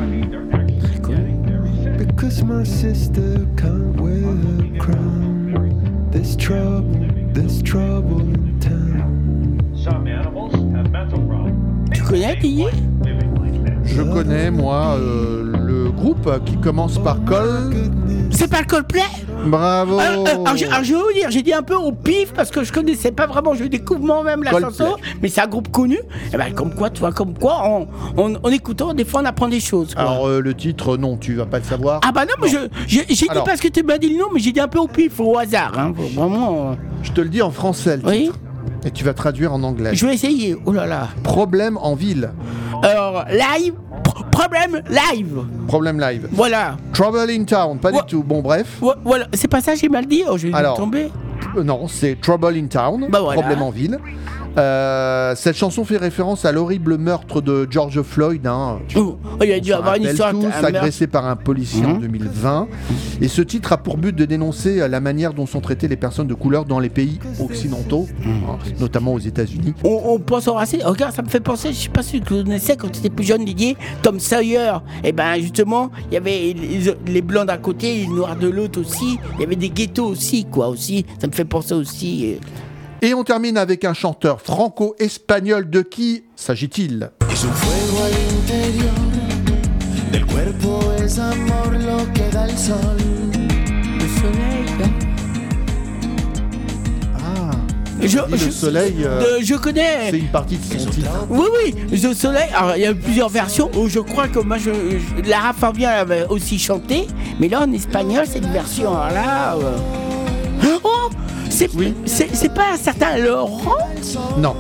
Because my sister can't wear her crown. There's trouble, there's trouble in town. Tu connais, Didier Je connais, moi, euh, le groupe qui commence par Col. C'est pas le Coldplay? Bravo alors, euh, alors, je- alors, je vais vous dire, j'ai dit un peu au pif parce que je connaissais pas vraiment, je découvre moi-même la Coldplay. chanson, mais c'est un groupe connu. Et ben, comme quoi, tu vois, comme quoi, en, en- en écoutant, des fois, on apprend des choses. quoi. Alors, euh, le titre, non, tu vas pas le savoir. Ah bah non, mais je- je- j'ai dit Alors. parce que tu m'as dit le nom, mais j'ai dit un peu au pif, au hasard. Hein, vraiment. euh, Je te le dis en français, le Oui. titre. Et tu vas traduire en anglais. Je vais essayer. Oh là là. Problème en ville. Alors, live, problème live. Problème live. Voilà. Trouble in town, pas du tout. Bon, bref. Vo- Voilà, c'est pas ça, j'ai mal dit. Oh, je vais Alors. tomber. Euh, Non, c'est Trouble in Town, Bah voilà. Problème en ville. Euh, cette chanson fait référence à l'horrible meurtre de George Floyd. Hein. Oh, il a dû avoir une histoire. tous, un agressé par un policier en Mhm. 2020. Et ce titre a pour but de dénoncer euh, la manière dont sont traitées les personnes de couleur dans les pays occidentaux, Mhm. hein, notamment aux États-Unis. On, on pense au racisme. Regarde, ça me fait penser, je sais pas si tu connaissais quand tu étais plus jeune, Didier, Tom Sawyer. Et ben justement, il y avait les, les blancs d'un côté, les noirs de l'autre aussi. Il y avait des ghettos aussi, quoi, aussi. Ça me fait penser aussi. euh, Et on termine avec un chanteur franco-espagnol. De qui s'agit-il? Le soleil. Ah, Je, le je- soleil, euh, euh, je connais. c'est une partie de son titre. Oui, oui, The Soleil. Alors, il y a plusieurs versions. où je crois que moi, je, je- Lara Fabian avait aussi chanté. Mais là, en espagnol, cette version alors là. euh, Oh C'est pas un certain Laurent Non.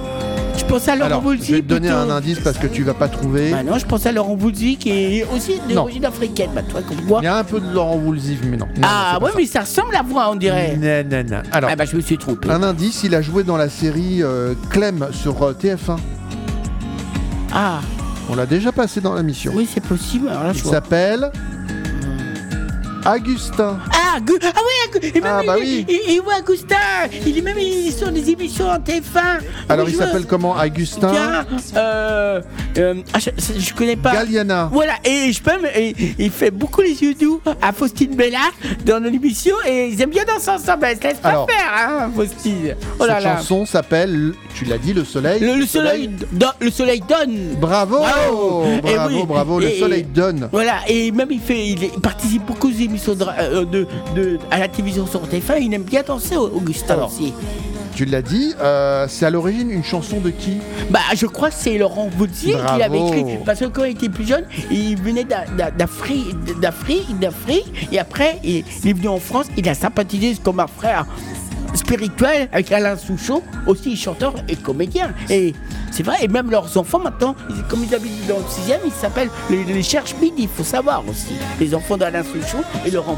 Je pense à Laurent Alors, je vais te donner plutôt. un indice parce que tu vas pas trouver. Bah non, je pense à Laurent Voulzy qui est aussi d'origine africaine. Bah, toi, comme moi. Il y a un peu de Laurent Woolsey, mais non. Non, Ah, non, ouais, mais ça ressemble à voix, on dirait. Non, non, non. Alors, Ah, bah, je me suis trompé. un indice, il a joué dans la série euh, Clem sur euh, TF1. Ah, On l'a déjà passé dans la mission. oui, c'est possible. Alors là, Il s'appelle Augustin. Ah, ah oui, Agu- et même, Ah, bah il, oui. il, il, ouais, Augustin, il est même il sur des émissions en TF1. Alors, il s'appelle comment Augustin Tiens, euh, euh, ah, je, je connais pas. Galliana. Voilà, et je peux et- il fait beaucoup les yeux doux à Faustine Bellard dans l'émission et ils aiment bien danser ensemble. Elle se laisse pas faire, hein, Faustine. Oh là Cette là. chanson s'appelle, tu l'as dit, Le Soleil. Le, le soleil, do- le soleil donne. Bravo Bravo. Et Bravo, oui, bravo, Le Soleil donne. Voilà, et même il fait, il, il participe beaucoup aux émissions de, euh, de, de- à la télévision sur TF1. Il aime bien danser, Augustin Alors. aussi. Tu l'as dit, euh, c'est à l'origine une chanson de qui? Bah, je crois que c'est Laurent Vautier qui l'avait écrit. Parce que quand il était plus jeune, il venait d'A- d'A- d'Afrique, d'Afrique, d'Afrique. Et après, il, il est venu en France. Il a sympathisé comme un frère spirituel avec Alain Souchon, aussi chanteur et comédien. Et c'est vrai, et même leurs enfants maintenant, comme ils habitent dans le 6 ils s'appellent les, les Cherche Midi, il faut savoir aussi. Les enfants d'Alain Souchon et Laurent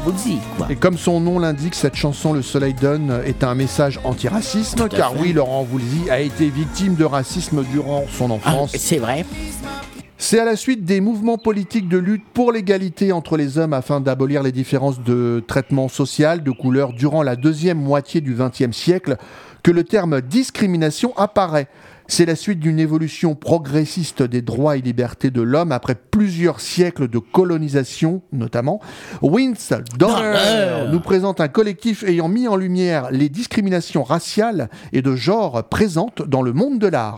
quoi. Et comme son nom l'indique, cette chanson Le Soleil donne est un message anti-racisme, car fait. oui, Laurent Voulzy a été victime de racisme durant son enfance. Ah, c'est vrai. C'est à la suite des mouvements politiques de lutte pour l'égalité entre les hommes afin d'abolir les différences de traitement social, de couleur durant la deuxième moitié du XXe siècle que le terme discrimination apparaît. C'est la suite d'une évolution progressiste des droits et libertés de l'homme après plusieurs siècles de colonisation, notamment. Wins Donner Donner. nous présente un collectif ayant mis en lumière les discriminations raciales et de genre présentes dans le monde de l'art.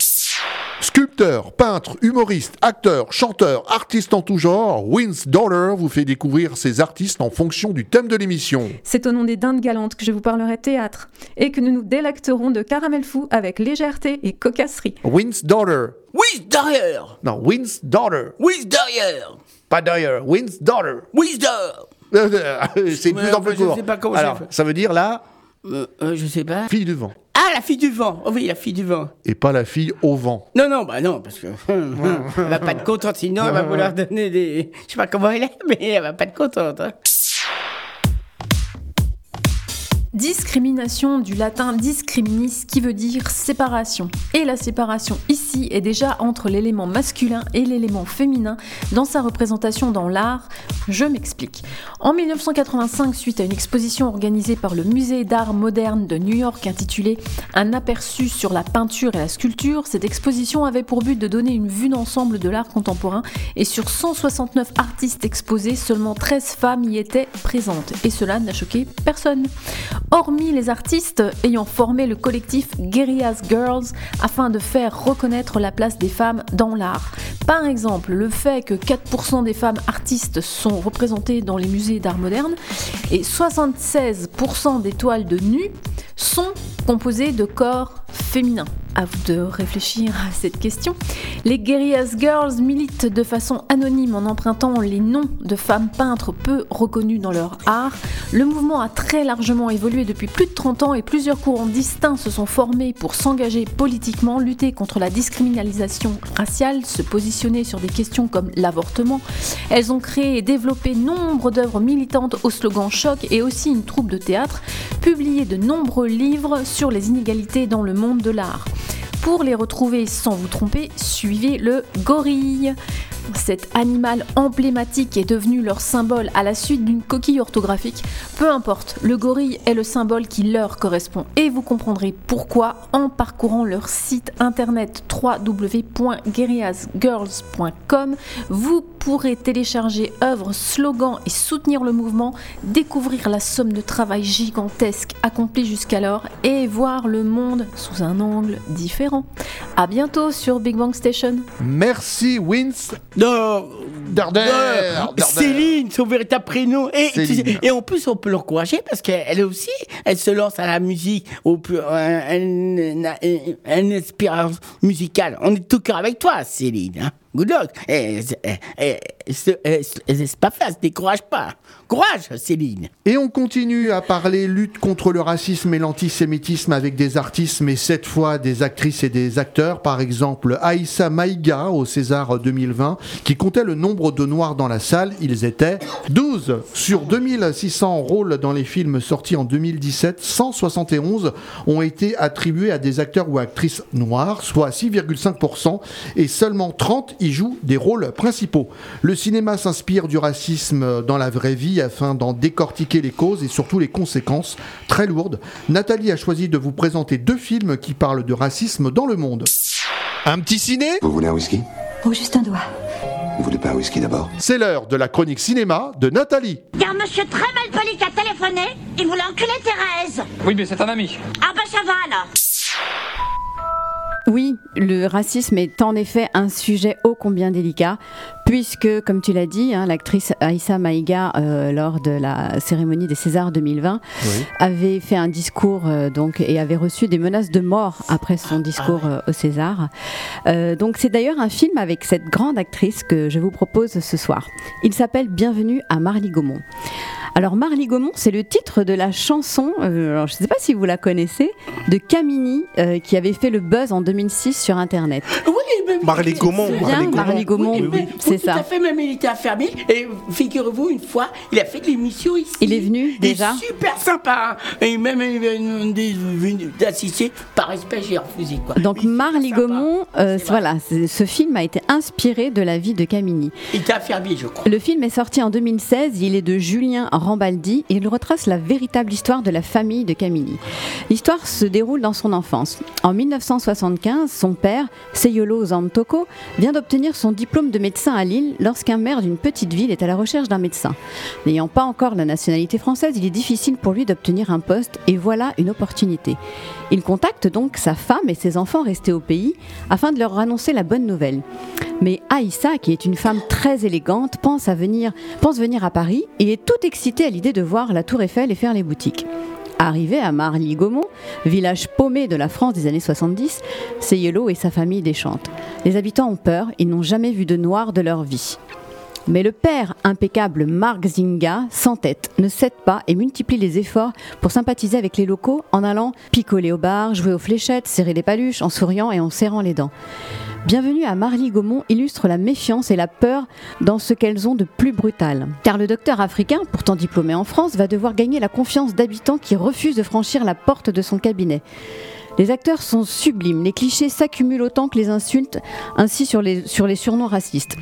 Sculpteur, peintre, humoriste, acteur, chanteur, artiste en tout genre, Wins Dollar vous fait découvrir ces artistes en fonction du thème de l'émission. C'est au nom des dindes galantes que je vous parlerai théâtre et que nous nous délecterons de caramel fou avec légèreté et cocasserie. Wins Dollar. Oui, derrière Non, Wins Dollar. Oui, derrière Pas derrière, Wins Dollar. Oui, derrière C'est de plus en plus je court. sais pas comment Alors, ça veut dire là, Euh, euh, je sais pas. fille du vent. Ah, la fille du vent. Oh oui, la fille du vent. Et pas la fille au vent. Non, non, bah non, parce que <laughs> elle va pas être contente, sinon elle va vouloir donner des. Je sais pas comment elle est, mais elle va pas être contente. hein. Discrimination du latin discriminis qui veut dire séparation. Et la séparation ici est déjà entre l'élément masculin et l'élément féminin dans sa représentation dans l'art. Je m'explique. En 1985, suite à une exposition organisée par le Musée d'art moderne de New York intitulée Un aperçu sur la peinture et la sculpture, cette exposition avait pour but de donner une vue d'ensemble de l'art contemporain et sur 169 artistes exposés, seulement 13 femmes y étaient présentes. Et cela n'a choqué personne hormis les artistes ayant formé le collectif Guerrillas Girls afin de faire reconnaître la place des femmes dans l'art. Par exemple, le fait que 4% des femmes artistes sont représentées dans les musées d'art moderne et 76% des toiles de nus sont composées de corps féminins. À vous de réfléchir à cette question. Les Guerrillas Girls militent de façon anonyme en empruntant les noms de femmes peintres peu reconnues dans leur art. Le mouvement a très largement évolué depuis plus de 30 ans et plusieurs courants distincts se sont formés pour s'engager politiquement, lutter contre la discriminalisation raciale, se positionner sur des questions comme l'avortement. Elles ont créé et développé nombre d'œuvres militantes au slogan choc et aussi une troupe de théâtre, publié de nombreux livres sur les inégalités dans le monde de l'art. Pour les retrouver sans vous tromper, suivez le gorille. Cet animal emblématique est devenu leur symbole à la suite d'une coquille orthographique. Peu importe, le gorille est le symbole qui leur correspond et vous comprendrez pourquoi en parcourant leur site internet www.guerrillasgirls.com. Vous pourrez télécharger œuvres, slogans et soutenir le mouvement, découvrir la somme de travail gigantesque accomplie jusqu'alors et voir le monde sous un angle différent. À bientôt sur Big Bang Station. Merci Vince. Non, Darder. Céline, son véritable prénom. Et, Céline. et en plus, on peut l'encourager parce qu'elle aussi, elle se lance à la musique, au, une- une inspiration musicale. On est tout cœur avec toi, Céline. hein. Good luck. Et, et- et- c'est pas fait, se décourage pas. Courage, Céline. Et on continue à parler lutte contre le racisme et l'antisémitisme avec des artistes, mais cette fois des actrices et des acteurs. Par exemple, Aïssa Maïga au César 2020, qui comptait le nombre de noirs dans la salle. Ils étaient 12 sur 2600 rôles dans les films sortis en 2017. 171 ont été attribués à des acteurs ou actrices noirs, soit 6,5%, et seulement 30 y jouent des rôles principaux. Le cinéma s'inspire du racisme dans la vraie vie afin d'en décortiquer les causes et surtout les conséquences très lourdes. Nathalie a choisi de vous présenter deux films qui parlent de racisme dans le monde. Un petit ciné? Vous voulez un whisky? Oh, juste un doigt. Vous voulez pas un whisky d'abord? C'est l'heure de la chronique cinéma de Nathalie. Il y a un monsieur très mal poli qui a téléphoné. Il voulait enculer Thérèse. Oui, mais c'est un ami. Ah bah ça va alors. Oui, le racisme est en effet un sujet ô combien délicat, puisque, comme tu l'as dit, hein, l'actrice Aïssa Maïga, euh, lors de la cérémonie des Césars 2020, avait fait un discours euh, donc, et avait reçu des menaces de mort après son discours euh, au César. Euh, donc c'est d'ailleurs un film avec cette grande actrice que je vous propose ce soir. Il s'appelle Bienvenue à Marly Gaumont. Alors Marly Gaumont, c'est le titre de la chanson, euh, alors, je ne sais pas si vous la connaissez, de Camini, euh, qui avait fait le buzz en 2006 sur Internet. Oui, mais Marley Gaumont. Marly Gaumont, Oui, c'est ça. Tout à fait, même il était affermi. Et figurez-vous, une fois, il a fait de l'émission ici. Il est venu Il est déjà super sympa. hein. Et même il est venu d'assister. Par respect, j'ai refusé. Quoi. Donc Marly Gaumont, euh, voilà, ce film a été inspiré de la vie de Camini. Il était affermi, je crois. Le film est sorti en 2016, il est de Julien Rambaldi et il retrace la véritable histoire de la famille de Camini. L'histoire se déroule dans son enfance. En 1975, son père, Seyolo Zantoko, vient d'obtenir son diplôme de médecin à Lille lorsqu'un maire d'une petite ville est à la recherche d'un médecin. N'ayant pas encore la nationalité française, il est difficile pour lui d'obtenir un poste et voilà une opportunité. Il contacte donc sa femme et ses enfants restés au pays afin de leur annoncer la bonne nouvelle. Mais Aïssa, qui est une femme très élégante, pense, à venir, pense venir à Paris et est toute excitée à l'idée de voir la Tour Eiffel et faire les boutiques. Arrivé à Marly-Gaumont, village paumé de la France des années 70, Seyelo et sa famille déchantent. Les habitants ont peur, ils n'ont jamais vu de noir de leur vie. Mais le père impeccable Marc Zinga s'entête, ne cède pas et multiplie les efforts pour sympathiser avec les locaux en allant picoler au bar, jouer aux fléchettes, serrer des paluches, en souriant et en serrant les dents. Bienvenue à Marly Gaumont illustre la méfiance et la peur dans ce qu'elles ont de plus brutal. Car le docteur africain, pourtant diplômé en France, va devoir gagner la confiance d'habitants qui refusent de franchir la porte de son cabinet. Les acteurs sont sublimes, les clichés s'accumulent autant que les insultes, ainsi sur les, sur les surnoms racistes.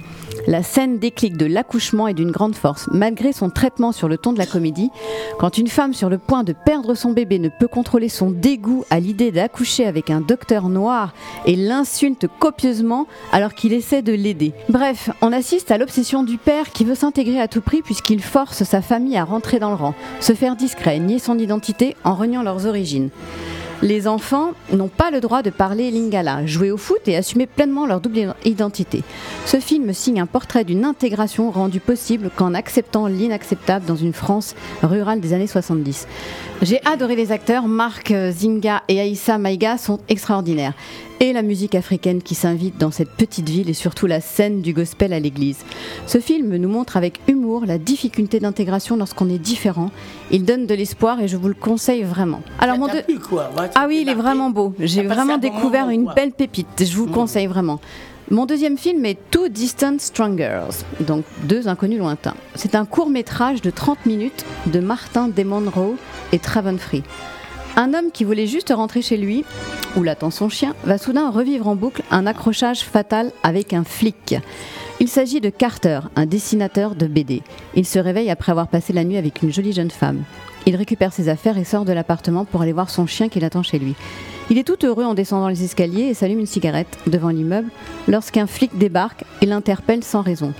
La scène déclic de l'accouchement est d'une grande force, malgré son traitement sur le ton de la comédie. Quand une femme sur le point de perdre son bébé ne peut contrôler son dégoût à l'idée d'accoucher avec un docteur noir et l'insulte copieusement alors qu'il essaie de l'aider. Bref, on assiste à l'obsession du père qui veut s'intégrer à tout prix puisqu'il force sa famille à rentrer dans le rang, se faire discret, nier son identité en reniant leurs origines. Les enfants n'ont pas le droit de parler lingala, jouer au foot et assumer pleinement leur double identité. Ce film signe un portrait d'une intégration rendue possible qu'en acceptant l'inacceptable dans une France rurale des années 70. J'ai adoré les acteurs, Marc euh, Zinga et Aïssa Maïga sont extraordinaires. Et la musique africaine qui s'invite dans cette petite ville et surtout la scène du gospel à l'église. Ce film nous montre avec humour la difficulté d'intégration lorsqu'on est différent. Il donne de l'espoir et je vous le conseille vraiment. Alors mon deux- ah oui, il est vraiment beau. J'ai vraiment découvert une quoi. belle pépite. Je vous le conseille vraiment. Mon deuxième film est Two Distant Strangers, donc deux inconnus lointains. C'est un court métrage de 30 minutes de Martin Demonroe et Traven Free. Un homme qui voulait juste rentrer chez lui, où l'attend son chien, va soudain revivre en boucle un accrochage fatal avec un flic. Il s'agit de Carter, un dessinateur de BD. Il se réveille après avoir passé la nuit avec une jolie jeune femme. Il récupère ses affaires et sort de l'appartement pour aller voir son chien qui l'attend chez lui. Il est tout heureux en descendant les escaliers et s'allume une cigarette devant l'immeuble lorsqu'un flic débarque et l'interpelle sans raison.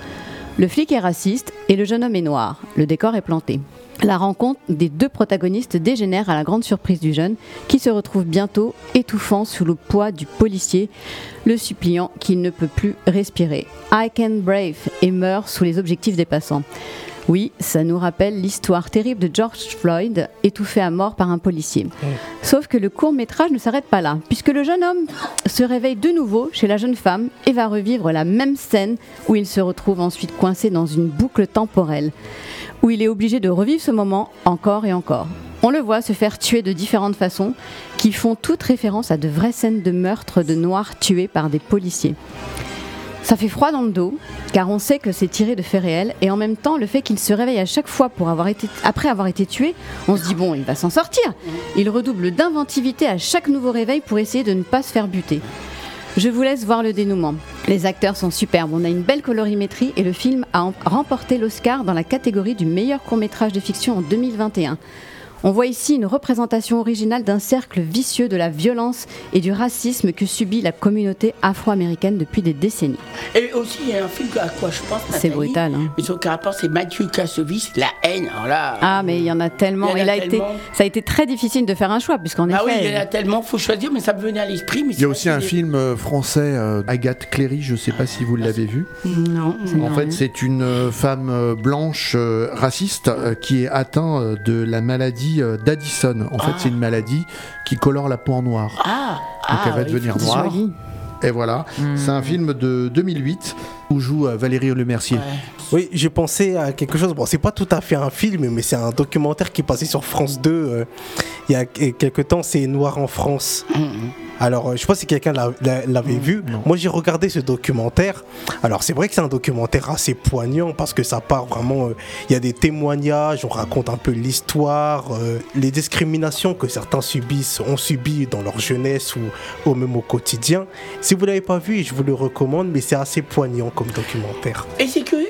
Le flic est raciste et le jeune homme est noir. Le décor est planté. La rencontre des deux protagonistes dégénère à la grande surprise du jeune, qui se retrouve bientôt étouffant sous le poids du policier, le suppliant qu'il ne peut plus respirer. I can brave et meurt sous les objectifs des passants. Oui, ça nous rappelle l'histoire terrible de George Floyd, étouffé à mort par un policier. Sauf que le court métrage ne s'arrête pas là, puisque le jeune homme se réveille de nouveau chez la jeune femme et va revivre la même scène où il se retrouve ensuite coincé dans une boucle temporelle, où il est obligé de revivre ce moment encore et encore. On le voit se faire tuer de différentes façons, qui font toute référence à de vraies scènes de meurtre de noirs tués par des policiers. Ça fait froid dans le dos, car on sait que c'est tiré de faits réels, et en même temps, le fait qu'il se réveille à chaque fois après avoir été tué, on se dit bon, il va s'en sortir. Il redouble d'inventivité à chaque nouveau réveil pour essayer de ne pas se faire buter. Je vous laisse voir le dénouement. Les acteurs sont superbes, on a une belle colorimétrie et le film a remporté l'Oscar dans la catégorie du meilleur court-métrage de fiction en 2021. On voit ici une représentation originale d'un cercle vicieux de la violence et du racisme que subit la communauté afro-américaine depuis des décennies. Et aussi, il y a un film à quoi je pense. C'est brutal, hein. Mais son rapport, c'est Mathieu Kassovitz, La haine. Alors là, Ah, mais il y en a tellement. Il y en a Il a été, tellement. ça a été très difficile de faire un choix, puisqu'en ah oui, il y en a tellement, faut choisir, mais ça me venait à l'esprit. Il y a aussi un film euh, français, euh, Agathe Cléry, je ne sais pas si vous l'avez vu. Non. En fait, c'est une euh, femme euh, blanche euh, raciste euh, qui est atteinte euh, de la maladie euh, d'Addison. En fait, c'est une maladie qui colore la peau en noir. Ah, Donc ah, elle va oui, devenir noire. Et voilà, c'est un film de 2008 où joue euh, Valérie Lemercier. Oui, j'ai pensé à quelque chose. Bon, c'est pas tout à fait un film, mais c'est un documentaire qui est passé sur France 2 euh, il y a quelques temps. C'est Noir en France. Alors, euh, je sais pas si quelqu'un l'a- l'a- l'avait vu. Moi, j'ai regardé ce documentaire. Alors, c'est vrai que c'est un documentaire assez poignant parce que ça part vraiment. euh, Il y a des témoignages, on raconte un peu l'histoire, euh, les discriminations que certains subissent, ont subi dans leur jeunesse ou, ou même au quotidien. Si vous l'avez pas vu, je vous le recommande, mais c'est assez poignant comme documentaire. Et c'est curieux,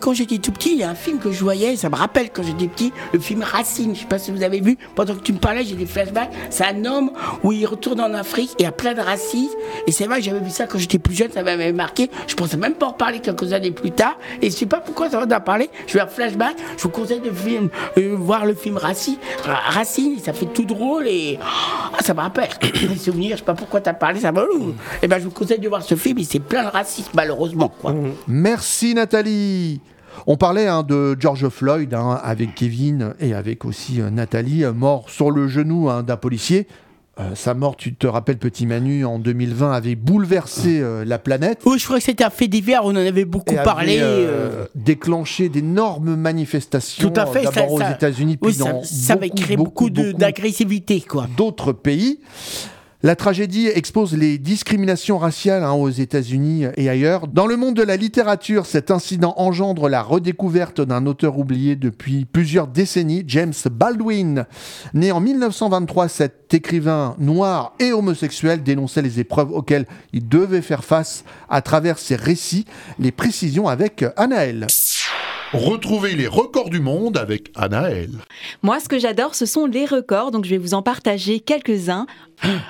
quand j'étais tout petit, il y a un film que je voyais, ça me rappelle quand j'étais petit, le film Racine. Je sais pas si vous avez vu. Pendant que tu me parlais, j'ai des flashbacks. C'est un homme où il retourne en Afrique et il y a plein de racisme. Et c'est vrai que j'avais vu ça quand j'étais plus jeune, ça m'avait marqué. Je pensais même pas en parler quelques années plus tard. Et je sais pas pourquoi ça va en parler. Je vais un flashback. Je vous conseille de euh, voir le film Racine. Ra- Racine, ça fait tout drôle et ah, ça me rappelle <coughs> des souvenirs. Je sais pas pourquoi t'as parlé, ça me. Et ben, je vous conseille de voir ce film. Et c'est plein de racisme, malheureusement. Merci Nathalie. On parlait hein, de George Floyd hein, avec Kevin et avec aussi euh, Nathalie, euh, mort sur le genou hein, d'un policier. Euh, sa mort, tu te rappelles, petit Manu, en 2020, avait bouleversé euh, la planète. Oui, je crois que c'était un fait divers, on en avait beaucoup et avait, parlé. euh, déclenché d'énormes manifestations. Tout à fait, D'abord aux États-Unis, puis ça- dans ça avait beaucoup, créé beaucoup, beaucoup beaucoup d'agressivité, quoi. D'autres pays. La tragédie expose les discriminations raciales hein, aux États-Unis et ailleurs. Dans le monde de la littérature, cet incident engendre la redécouverte d'un auteur oublié depuis plusieurs décennies, James Baldwin. Né en 1923, cet écrivain noir et homosexuel dénonçait les épreuves auxquelles il devait faire face à travers ses récits. Les précisions avec Anaël. Retrouvez les records du monde avec Anaël. Moi, ce que j'adore, ce sont les records, donc je vais vous en partager quelques-uns.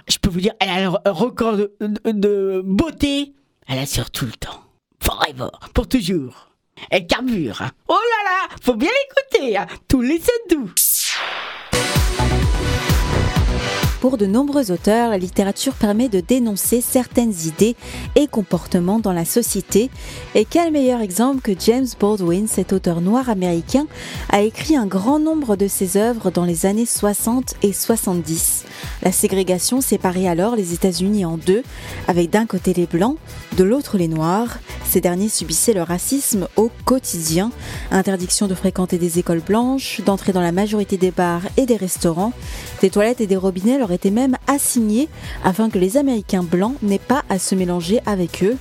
Je peux vous dire, elle a un record de, de- de beauté. Elle assure tout le temps. Forever. Pour toujours. Elle carbure. hein. Oh là là, faut bien l'écouter. hein. Tous les doux. Pour de nombreux auteurs, la littérature permet de dénoncer certaines idées et comportements dans la société. Et quel meilleur exemple que James Baldwin, cet auteur noir américain, a écrit un grand nombre de ses œuvres dans les années 60 et 70. La ségrégation séparait alors les États-Unis en deux, avec d'un côté les blancs, de l'autre les noirs. Ces derniers subissaient le racisme au quotidien, interdiction de fréquenter des écoles blanches, d'entrer dans la majorité des bars et des restaurants. Des toilettes et des robinets leur étaient même assignés afin que les Américains blancs n'aient pas à se mélanger avec eux.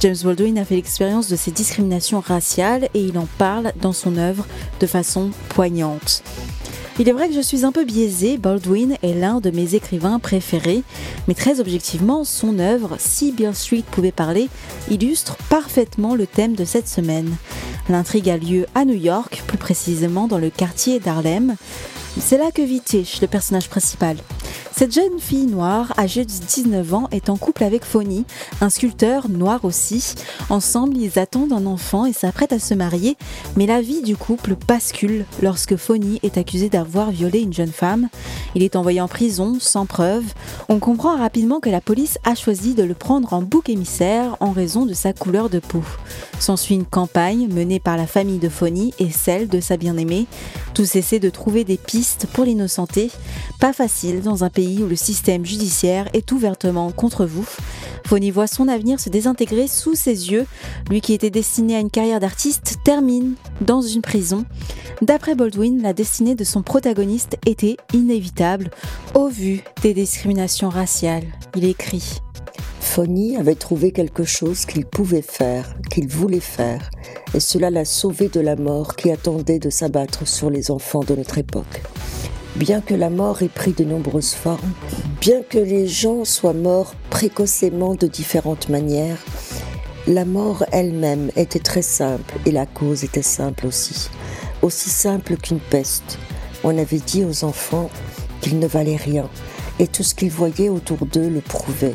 James Baldwin a fait l'expérience de ces discriminations raciales et il en parle dans son œuvre de façon poignante. Il est vrai que je suis un peu biaisé, Baldwin est l'un de mes écrivains préférés, mais très objectivement, son œuvre, Si Bill Street pouvait parler, illustre parfaitement le thème de cette semaine. L'intrigue a lieu à New York, plus précisément dans le quartier d'Harlem. C'est là que vit Tish, le personnage principal. Cette jeune fille noire, âgée de 19 ans, est en couple avec Fonny, un sculpteur noir aussi. Ensemble, ils attendent un enfant et s'apprêtent à se marier, mais la vie du couple bascule lorsque Fonny est accusé d'avoir violé une jeune femme. Il est envoyé en prison sans preuve. On comprend rapidement que la police a choisi de le prendre en bouc émissaire en raison de sa couleur de peau. S'ensuit une campagne menée par la famille de Fonny et celle de sa bien-aimée. Tous essaient de trouver des pistes pour l'innocenter. Pas facile dans un pays où le système judiciaire est ouvertement contre vous. Fonny voit son avenir se désintégrer sous ses yeux. Lui qui était destiné à une carrière d'artiste termine dans une prison. D'après Baldwin, la destinée de son protagoniste était inévitable au vu des discriminations raciales. Il écrit Fonny avait trouvé quelque chose qu'il pouvait faire, qu'il voulait faire, et cela l'a sauvé de la mort qui attendait de s'abattre sur les enfants de notre époque. Bien que la mort ait pris de nombreuses formes, bien que les gens soient morts précocement de différentes manières, la mort elle-même était très simple et la cause était simple aussi. Aussi simple qu'une peste. On avait dit aux enfants qu'ils ne valaient rien et tout ce qu'ils voyaient autour d'eux le prouvait.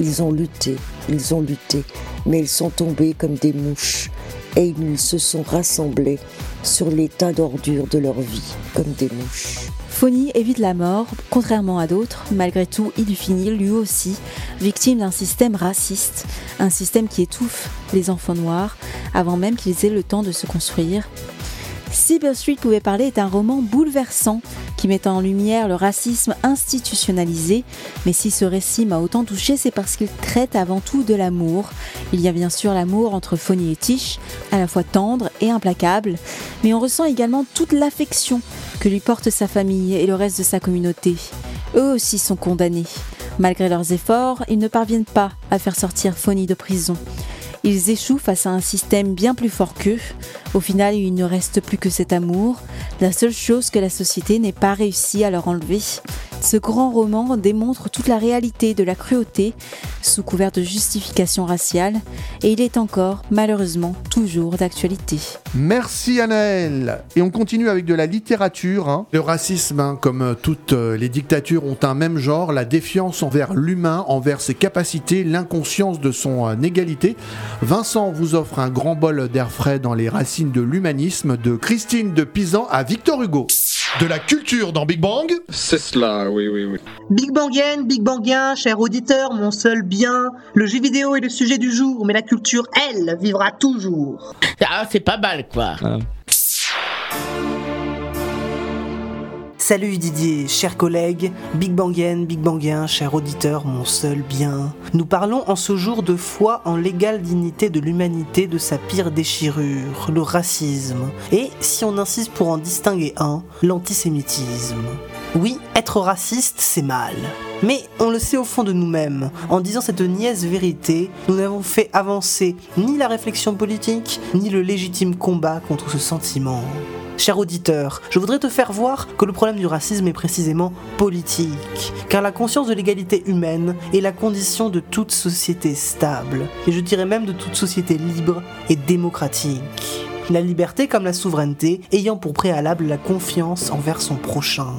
Ils ont lutté, ils ont lutté, mais ils sont tombés comme des mouches et ils se sont rassemblés sur les tas d'ordures de leur vie comme des mouches. Fonny évite la mort, contrairement à d'autres, malgré tout, il finit lui aussi victime d'un système raciste, un système qui étouffe les enfants noirs avant même qu'ils aient le temps de se construire. Beale Street pouvait parler est un roman bouleversant qui met en lumière le racisme institutionnalisé, mais si ce récit m'a autant touché, c'est parce qu'il traite avant tout de l'amour. Il y a bien sûr l'amour entre Fonny et Tish, à la fois tendre et implacable, mais on ressent également toute l'affection que lui porte sa famille et le reste de sa communauté. Eux aussi sont condamnés. Malgré leurs efforts, ils ne parviennent pas à faire sortir Fonny de prison. Ils échouent face à un système bien plus fort qu'eux. Au final, il ne reste plus que cet amour, la seule chose que la société n'ait pas réussi à leur enlever. Ce grand roman démontre toute la réalité de la cruauté sous couvert de justification raciale et il est encore, malheureusement, toujours d'actualité. Merci Anaël. Et on continue avec de la littérature. hein. Le racisme, hein, comme euh, toutes euh, les dictatures, ont un même genre, la défiance envers l'humain, envers ses capacités, l'inconscience de son euh, égalité. Vincent vous offre un grand bol d'air frais dans les racines de l'humanisme de Christine de Pisan à Victor Hugo. De la culture dans Big Bang? C'est cela, oui, oui, oui. Big Bangien, Big Bangien, cher auditeur, mon seul bien. Le jeu vidéo est le sujet du jour, mais la culture, elle, vivra toujours. Ah, c'est pas mal, quoi. Salut Didier, chers collègues, Big Bangien, Big Bangien, cher auditeur, mon seul bien. Nous parlons en ce jour de foi en l'égale dignité de l'humanité de sa pire déchirure, le racisme. Et, si on insiste pour en distinguer un, l'antisémitisme. Oui, être raciste, c'est mal. Mais on le sait au fond de nous-mêmes. En disant cette niaise vérité, nous n'avons fait avancer ni la réflexion politique, ni le légitime combat contre ce sentiment. Cher auditeur, je voudrais te faire voir que le problème du racisme est précisément politique, car la conscience de l'égalité humaine est la condition de toute société stable, et je dirais même de toute société libre et démocratique. La liberté comme la souveraineté ayant pour préalable la confiance envers son prochain.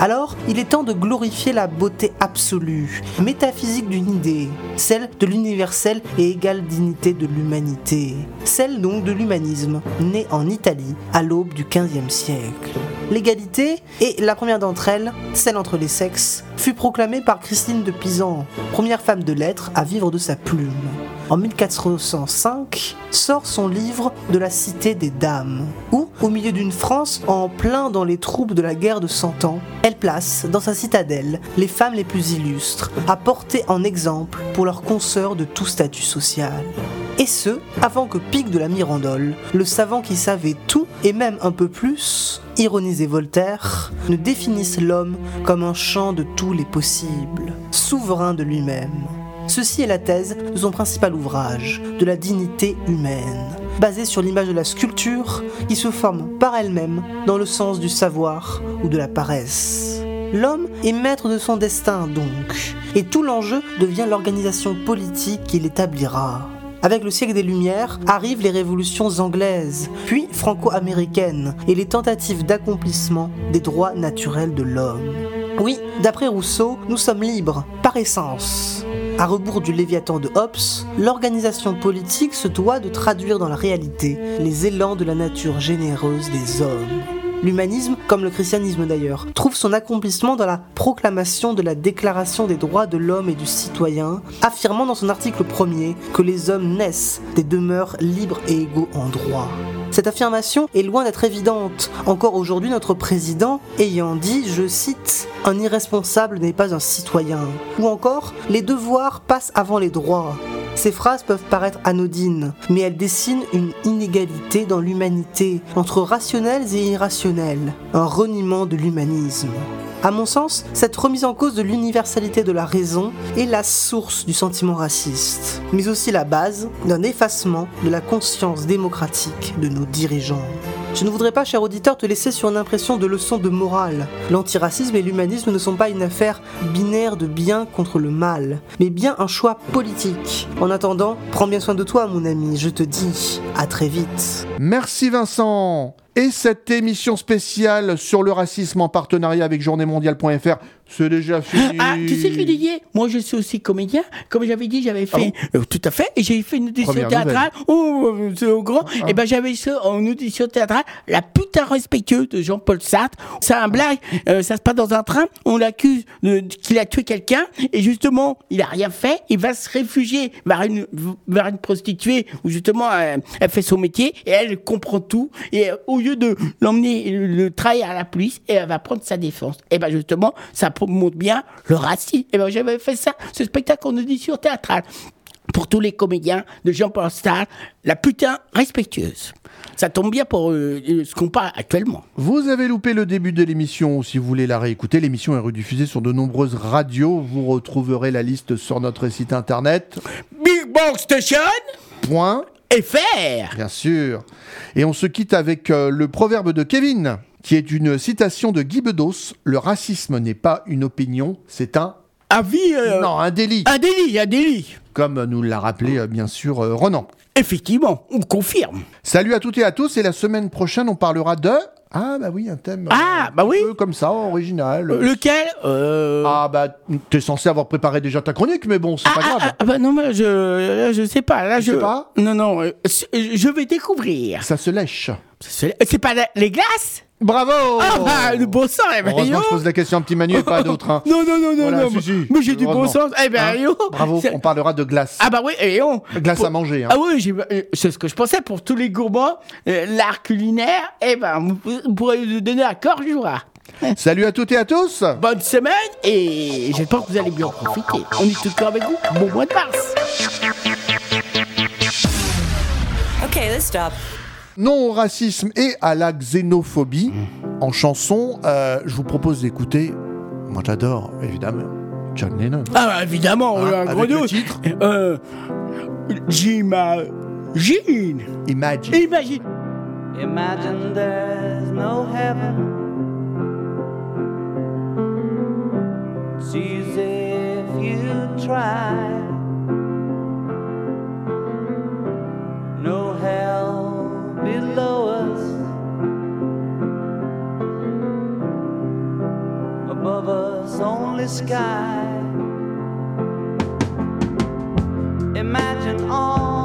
Alors, il est temps de glorifier la beauté absolue, métaphysique d'une idée, celle de l'universelle et égale dignité de l'humanité, celle donc de l'humanisme, né en Italie à l'aube du XVe siècle. L'égalité, et la première d'entre elles, celle entre les sexes, fut proclamée par Christine de Pisan, première femme de lettres à vivre de sa plume. En 1405, sort son livre de la Cité des Dames, où, au milieu d'une France en plein dans les troubles de la guerre de Cent Ans, elle place dans sa citadelle les femmes les plus illustres, à porter en exemple pour leurs consoeurs de tout statut social. Et ce, avant que Pic de la Mirandole, le savant qui savait tout et même un peu plus, ironisait Voltaire, ne définisse l'homme comme un champ de tous les possibles, souverain de lui-même. Ceci est la thèse de son principal ouvrage, de la dignité humaine, basée sur l'image de la sculpture qui se forme par elle-même dans le sens du savoir ou de la paresse. L'homme est maître de son destin donc, et tout l'enjeu devient l'organisation politique qu'il établira. Avec le siècle des Lumières arrivent les révolutions anglaises, puis franco-américaines, et les tentatives d'accomplissement des droits naturels de l'homme. Oui, d'après Rousseau, nous sommes libres, par essence. À rebours du Léviathan de Hobbes, l'organisation politique se doit de traduire dans la réalité les élans de la nature généreuse des hommes. L'humanisme, comme le christianisme d'ailleurs, trouve son accomplissement dans la proclamation de la Déclaration des droits de l'homme et du citoyen, affirmant dans son article premier que les hommes naissent des demeures libres et égaux en droit. Cette affirmation est loin d'être évidente, encore aujourd'hui notre président ayant dit, je cite, Un irresponsable n'est pas un citoyen, ou encore Les devoirs passent avant les droits. Ces phrases peuvent paraître anodines, mais elles dessinent une inégalité dans l'humanité entre rationnels et irrationnels, un reniement de l'humanisme. À mon sens, cette remise en cause de l'universalité de la raison est la source du sentiment raciste, mais aussi la base d'un effacement de la conscience démocratique de nos dirigeants. Je ne voudrais pas, cher auditeur, te laisser sur une impression de leçon de morale. L'antiracisme et l'humanisme ne sont pas une affaire binaire de bien contre le mal, mais bien un choix politique. En attendant, prends bien soin de toi, mon ami. Je te dis à très vite. Merci Vincent. Et cette émission spéciale sur le racisme en partenariat avec journéemondiale.fr, c'est déjà fini. Ah, tu sais que Didier, moi je suis aussi comédien. Comme j'avais dit, j'avais fait. Euh, tout à fait. Et j'ai fait une audition Première théâtrale. Oh, euh, c'est au grand. Et ben j'avais ça en audition théâtrale. La putain respectueuse de Jean-Paul Sartre. C'est un blague. Euh, ça se passe dans un train. On l'accuse qu'il a tué quelqu'un. Et justement, il a rien fait. Il va se réfugier vers une, vers une prostituée où justement elle, elle fait son métier et elle comprend tout. Et au lieu de l'emmener le, travailler à la police, et elle va prendre sa défense. Et ben justement, ça montre bien le racisme. Et ben j'avais fait ça, ce spectacle en audition théâtrale. Pour tous les comédiens de Jean-Paul Sartre, la putain respectueuse. Ça tombe bien pour euh, euh, ce qu'on parle actuellement. Vous avez loupé le début de l'émission, si vous voulez la réécouter, l'émission est rediffusée sur de nombreuses radios. Vous retrouverez la liste sur notre site internet. Big Bang Station Point. FR Bien sûr. Et on se quitte avec euh, le proverbe de Kevin, qui est une citation de Guy Bedos. Le racisme n'est pas une opinion, c'est un... Avis Non, un délit. Un délit, un délit. Comme nous l'a rappelé euh, bien sûr euh, Ronan. Effectivement, on confirme. Salut à toutes et à tous, et la semaine prochaine on parlera de... Ah bah oui, un thème ah, bah oui. un peu comme ça, original. Euh, lequel Ah bah t'es censé avoir préparé déjà ta chronique, mais bon, c'est pas grave. Ah bah non, mais je, je sais pas. Là, Tu je sais pas? Non, non, euh, je vais découvrir. Ça se lèche. C'est c'est pas les glaces? Bravo Ah bah, le bon sens, eh ben, Heureusement yo. que je pose la question à un petit Manu et pas <laughs> à d'autres. hein. Non, non, non, non, Voilà, non. si, si, mais j'ai du bon heureusement. sens. Eh ben, Hein yo. Bravo, C'est- on parlera de glace. Ah bah oui, et on. Glace à manger. hein. Ah oui, j'ai- euh, c'est ce que je pensais pour tous les gourmands. euh, L'art culinaire, eh ben, vous, vous pourrez le donner à corps joie. Salut à toutes et à tous Bonne semaine et j'espère que vous allez bien en profiter. On est tout cœur avec vous. Bon mois de mars. Okay, let's stop. Non au racisme et à la xénophobie. En chanson, euh, je vous propose d'écouter, moi j'adore évidemment, John Lennon. Ah bah évidemment, Hein, un avec gros le titre Euh, J'imagine. Imagine. Imagine. Imagine there's no heaven. It's easy if you try. Sky. Imagine all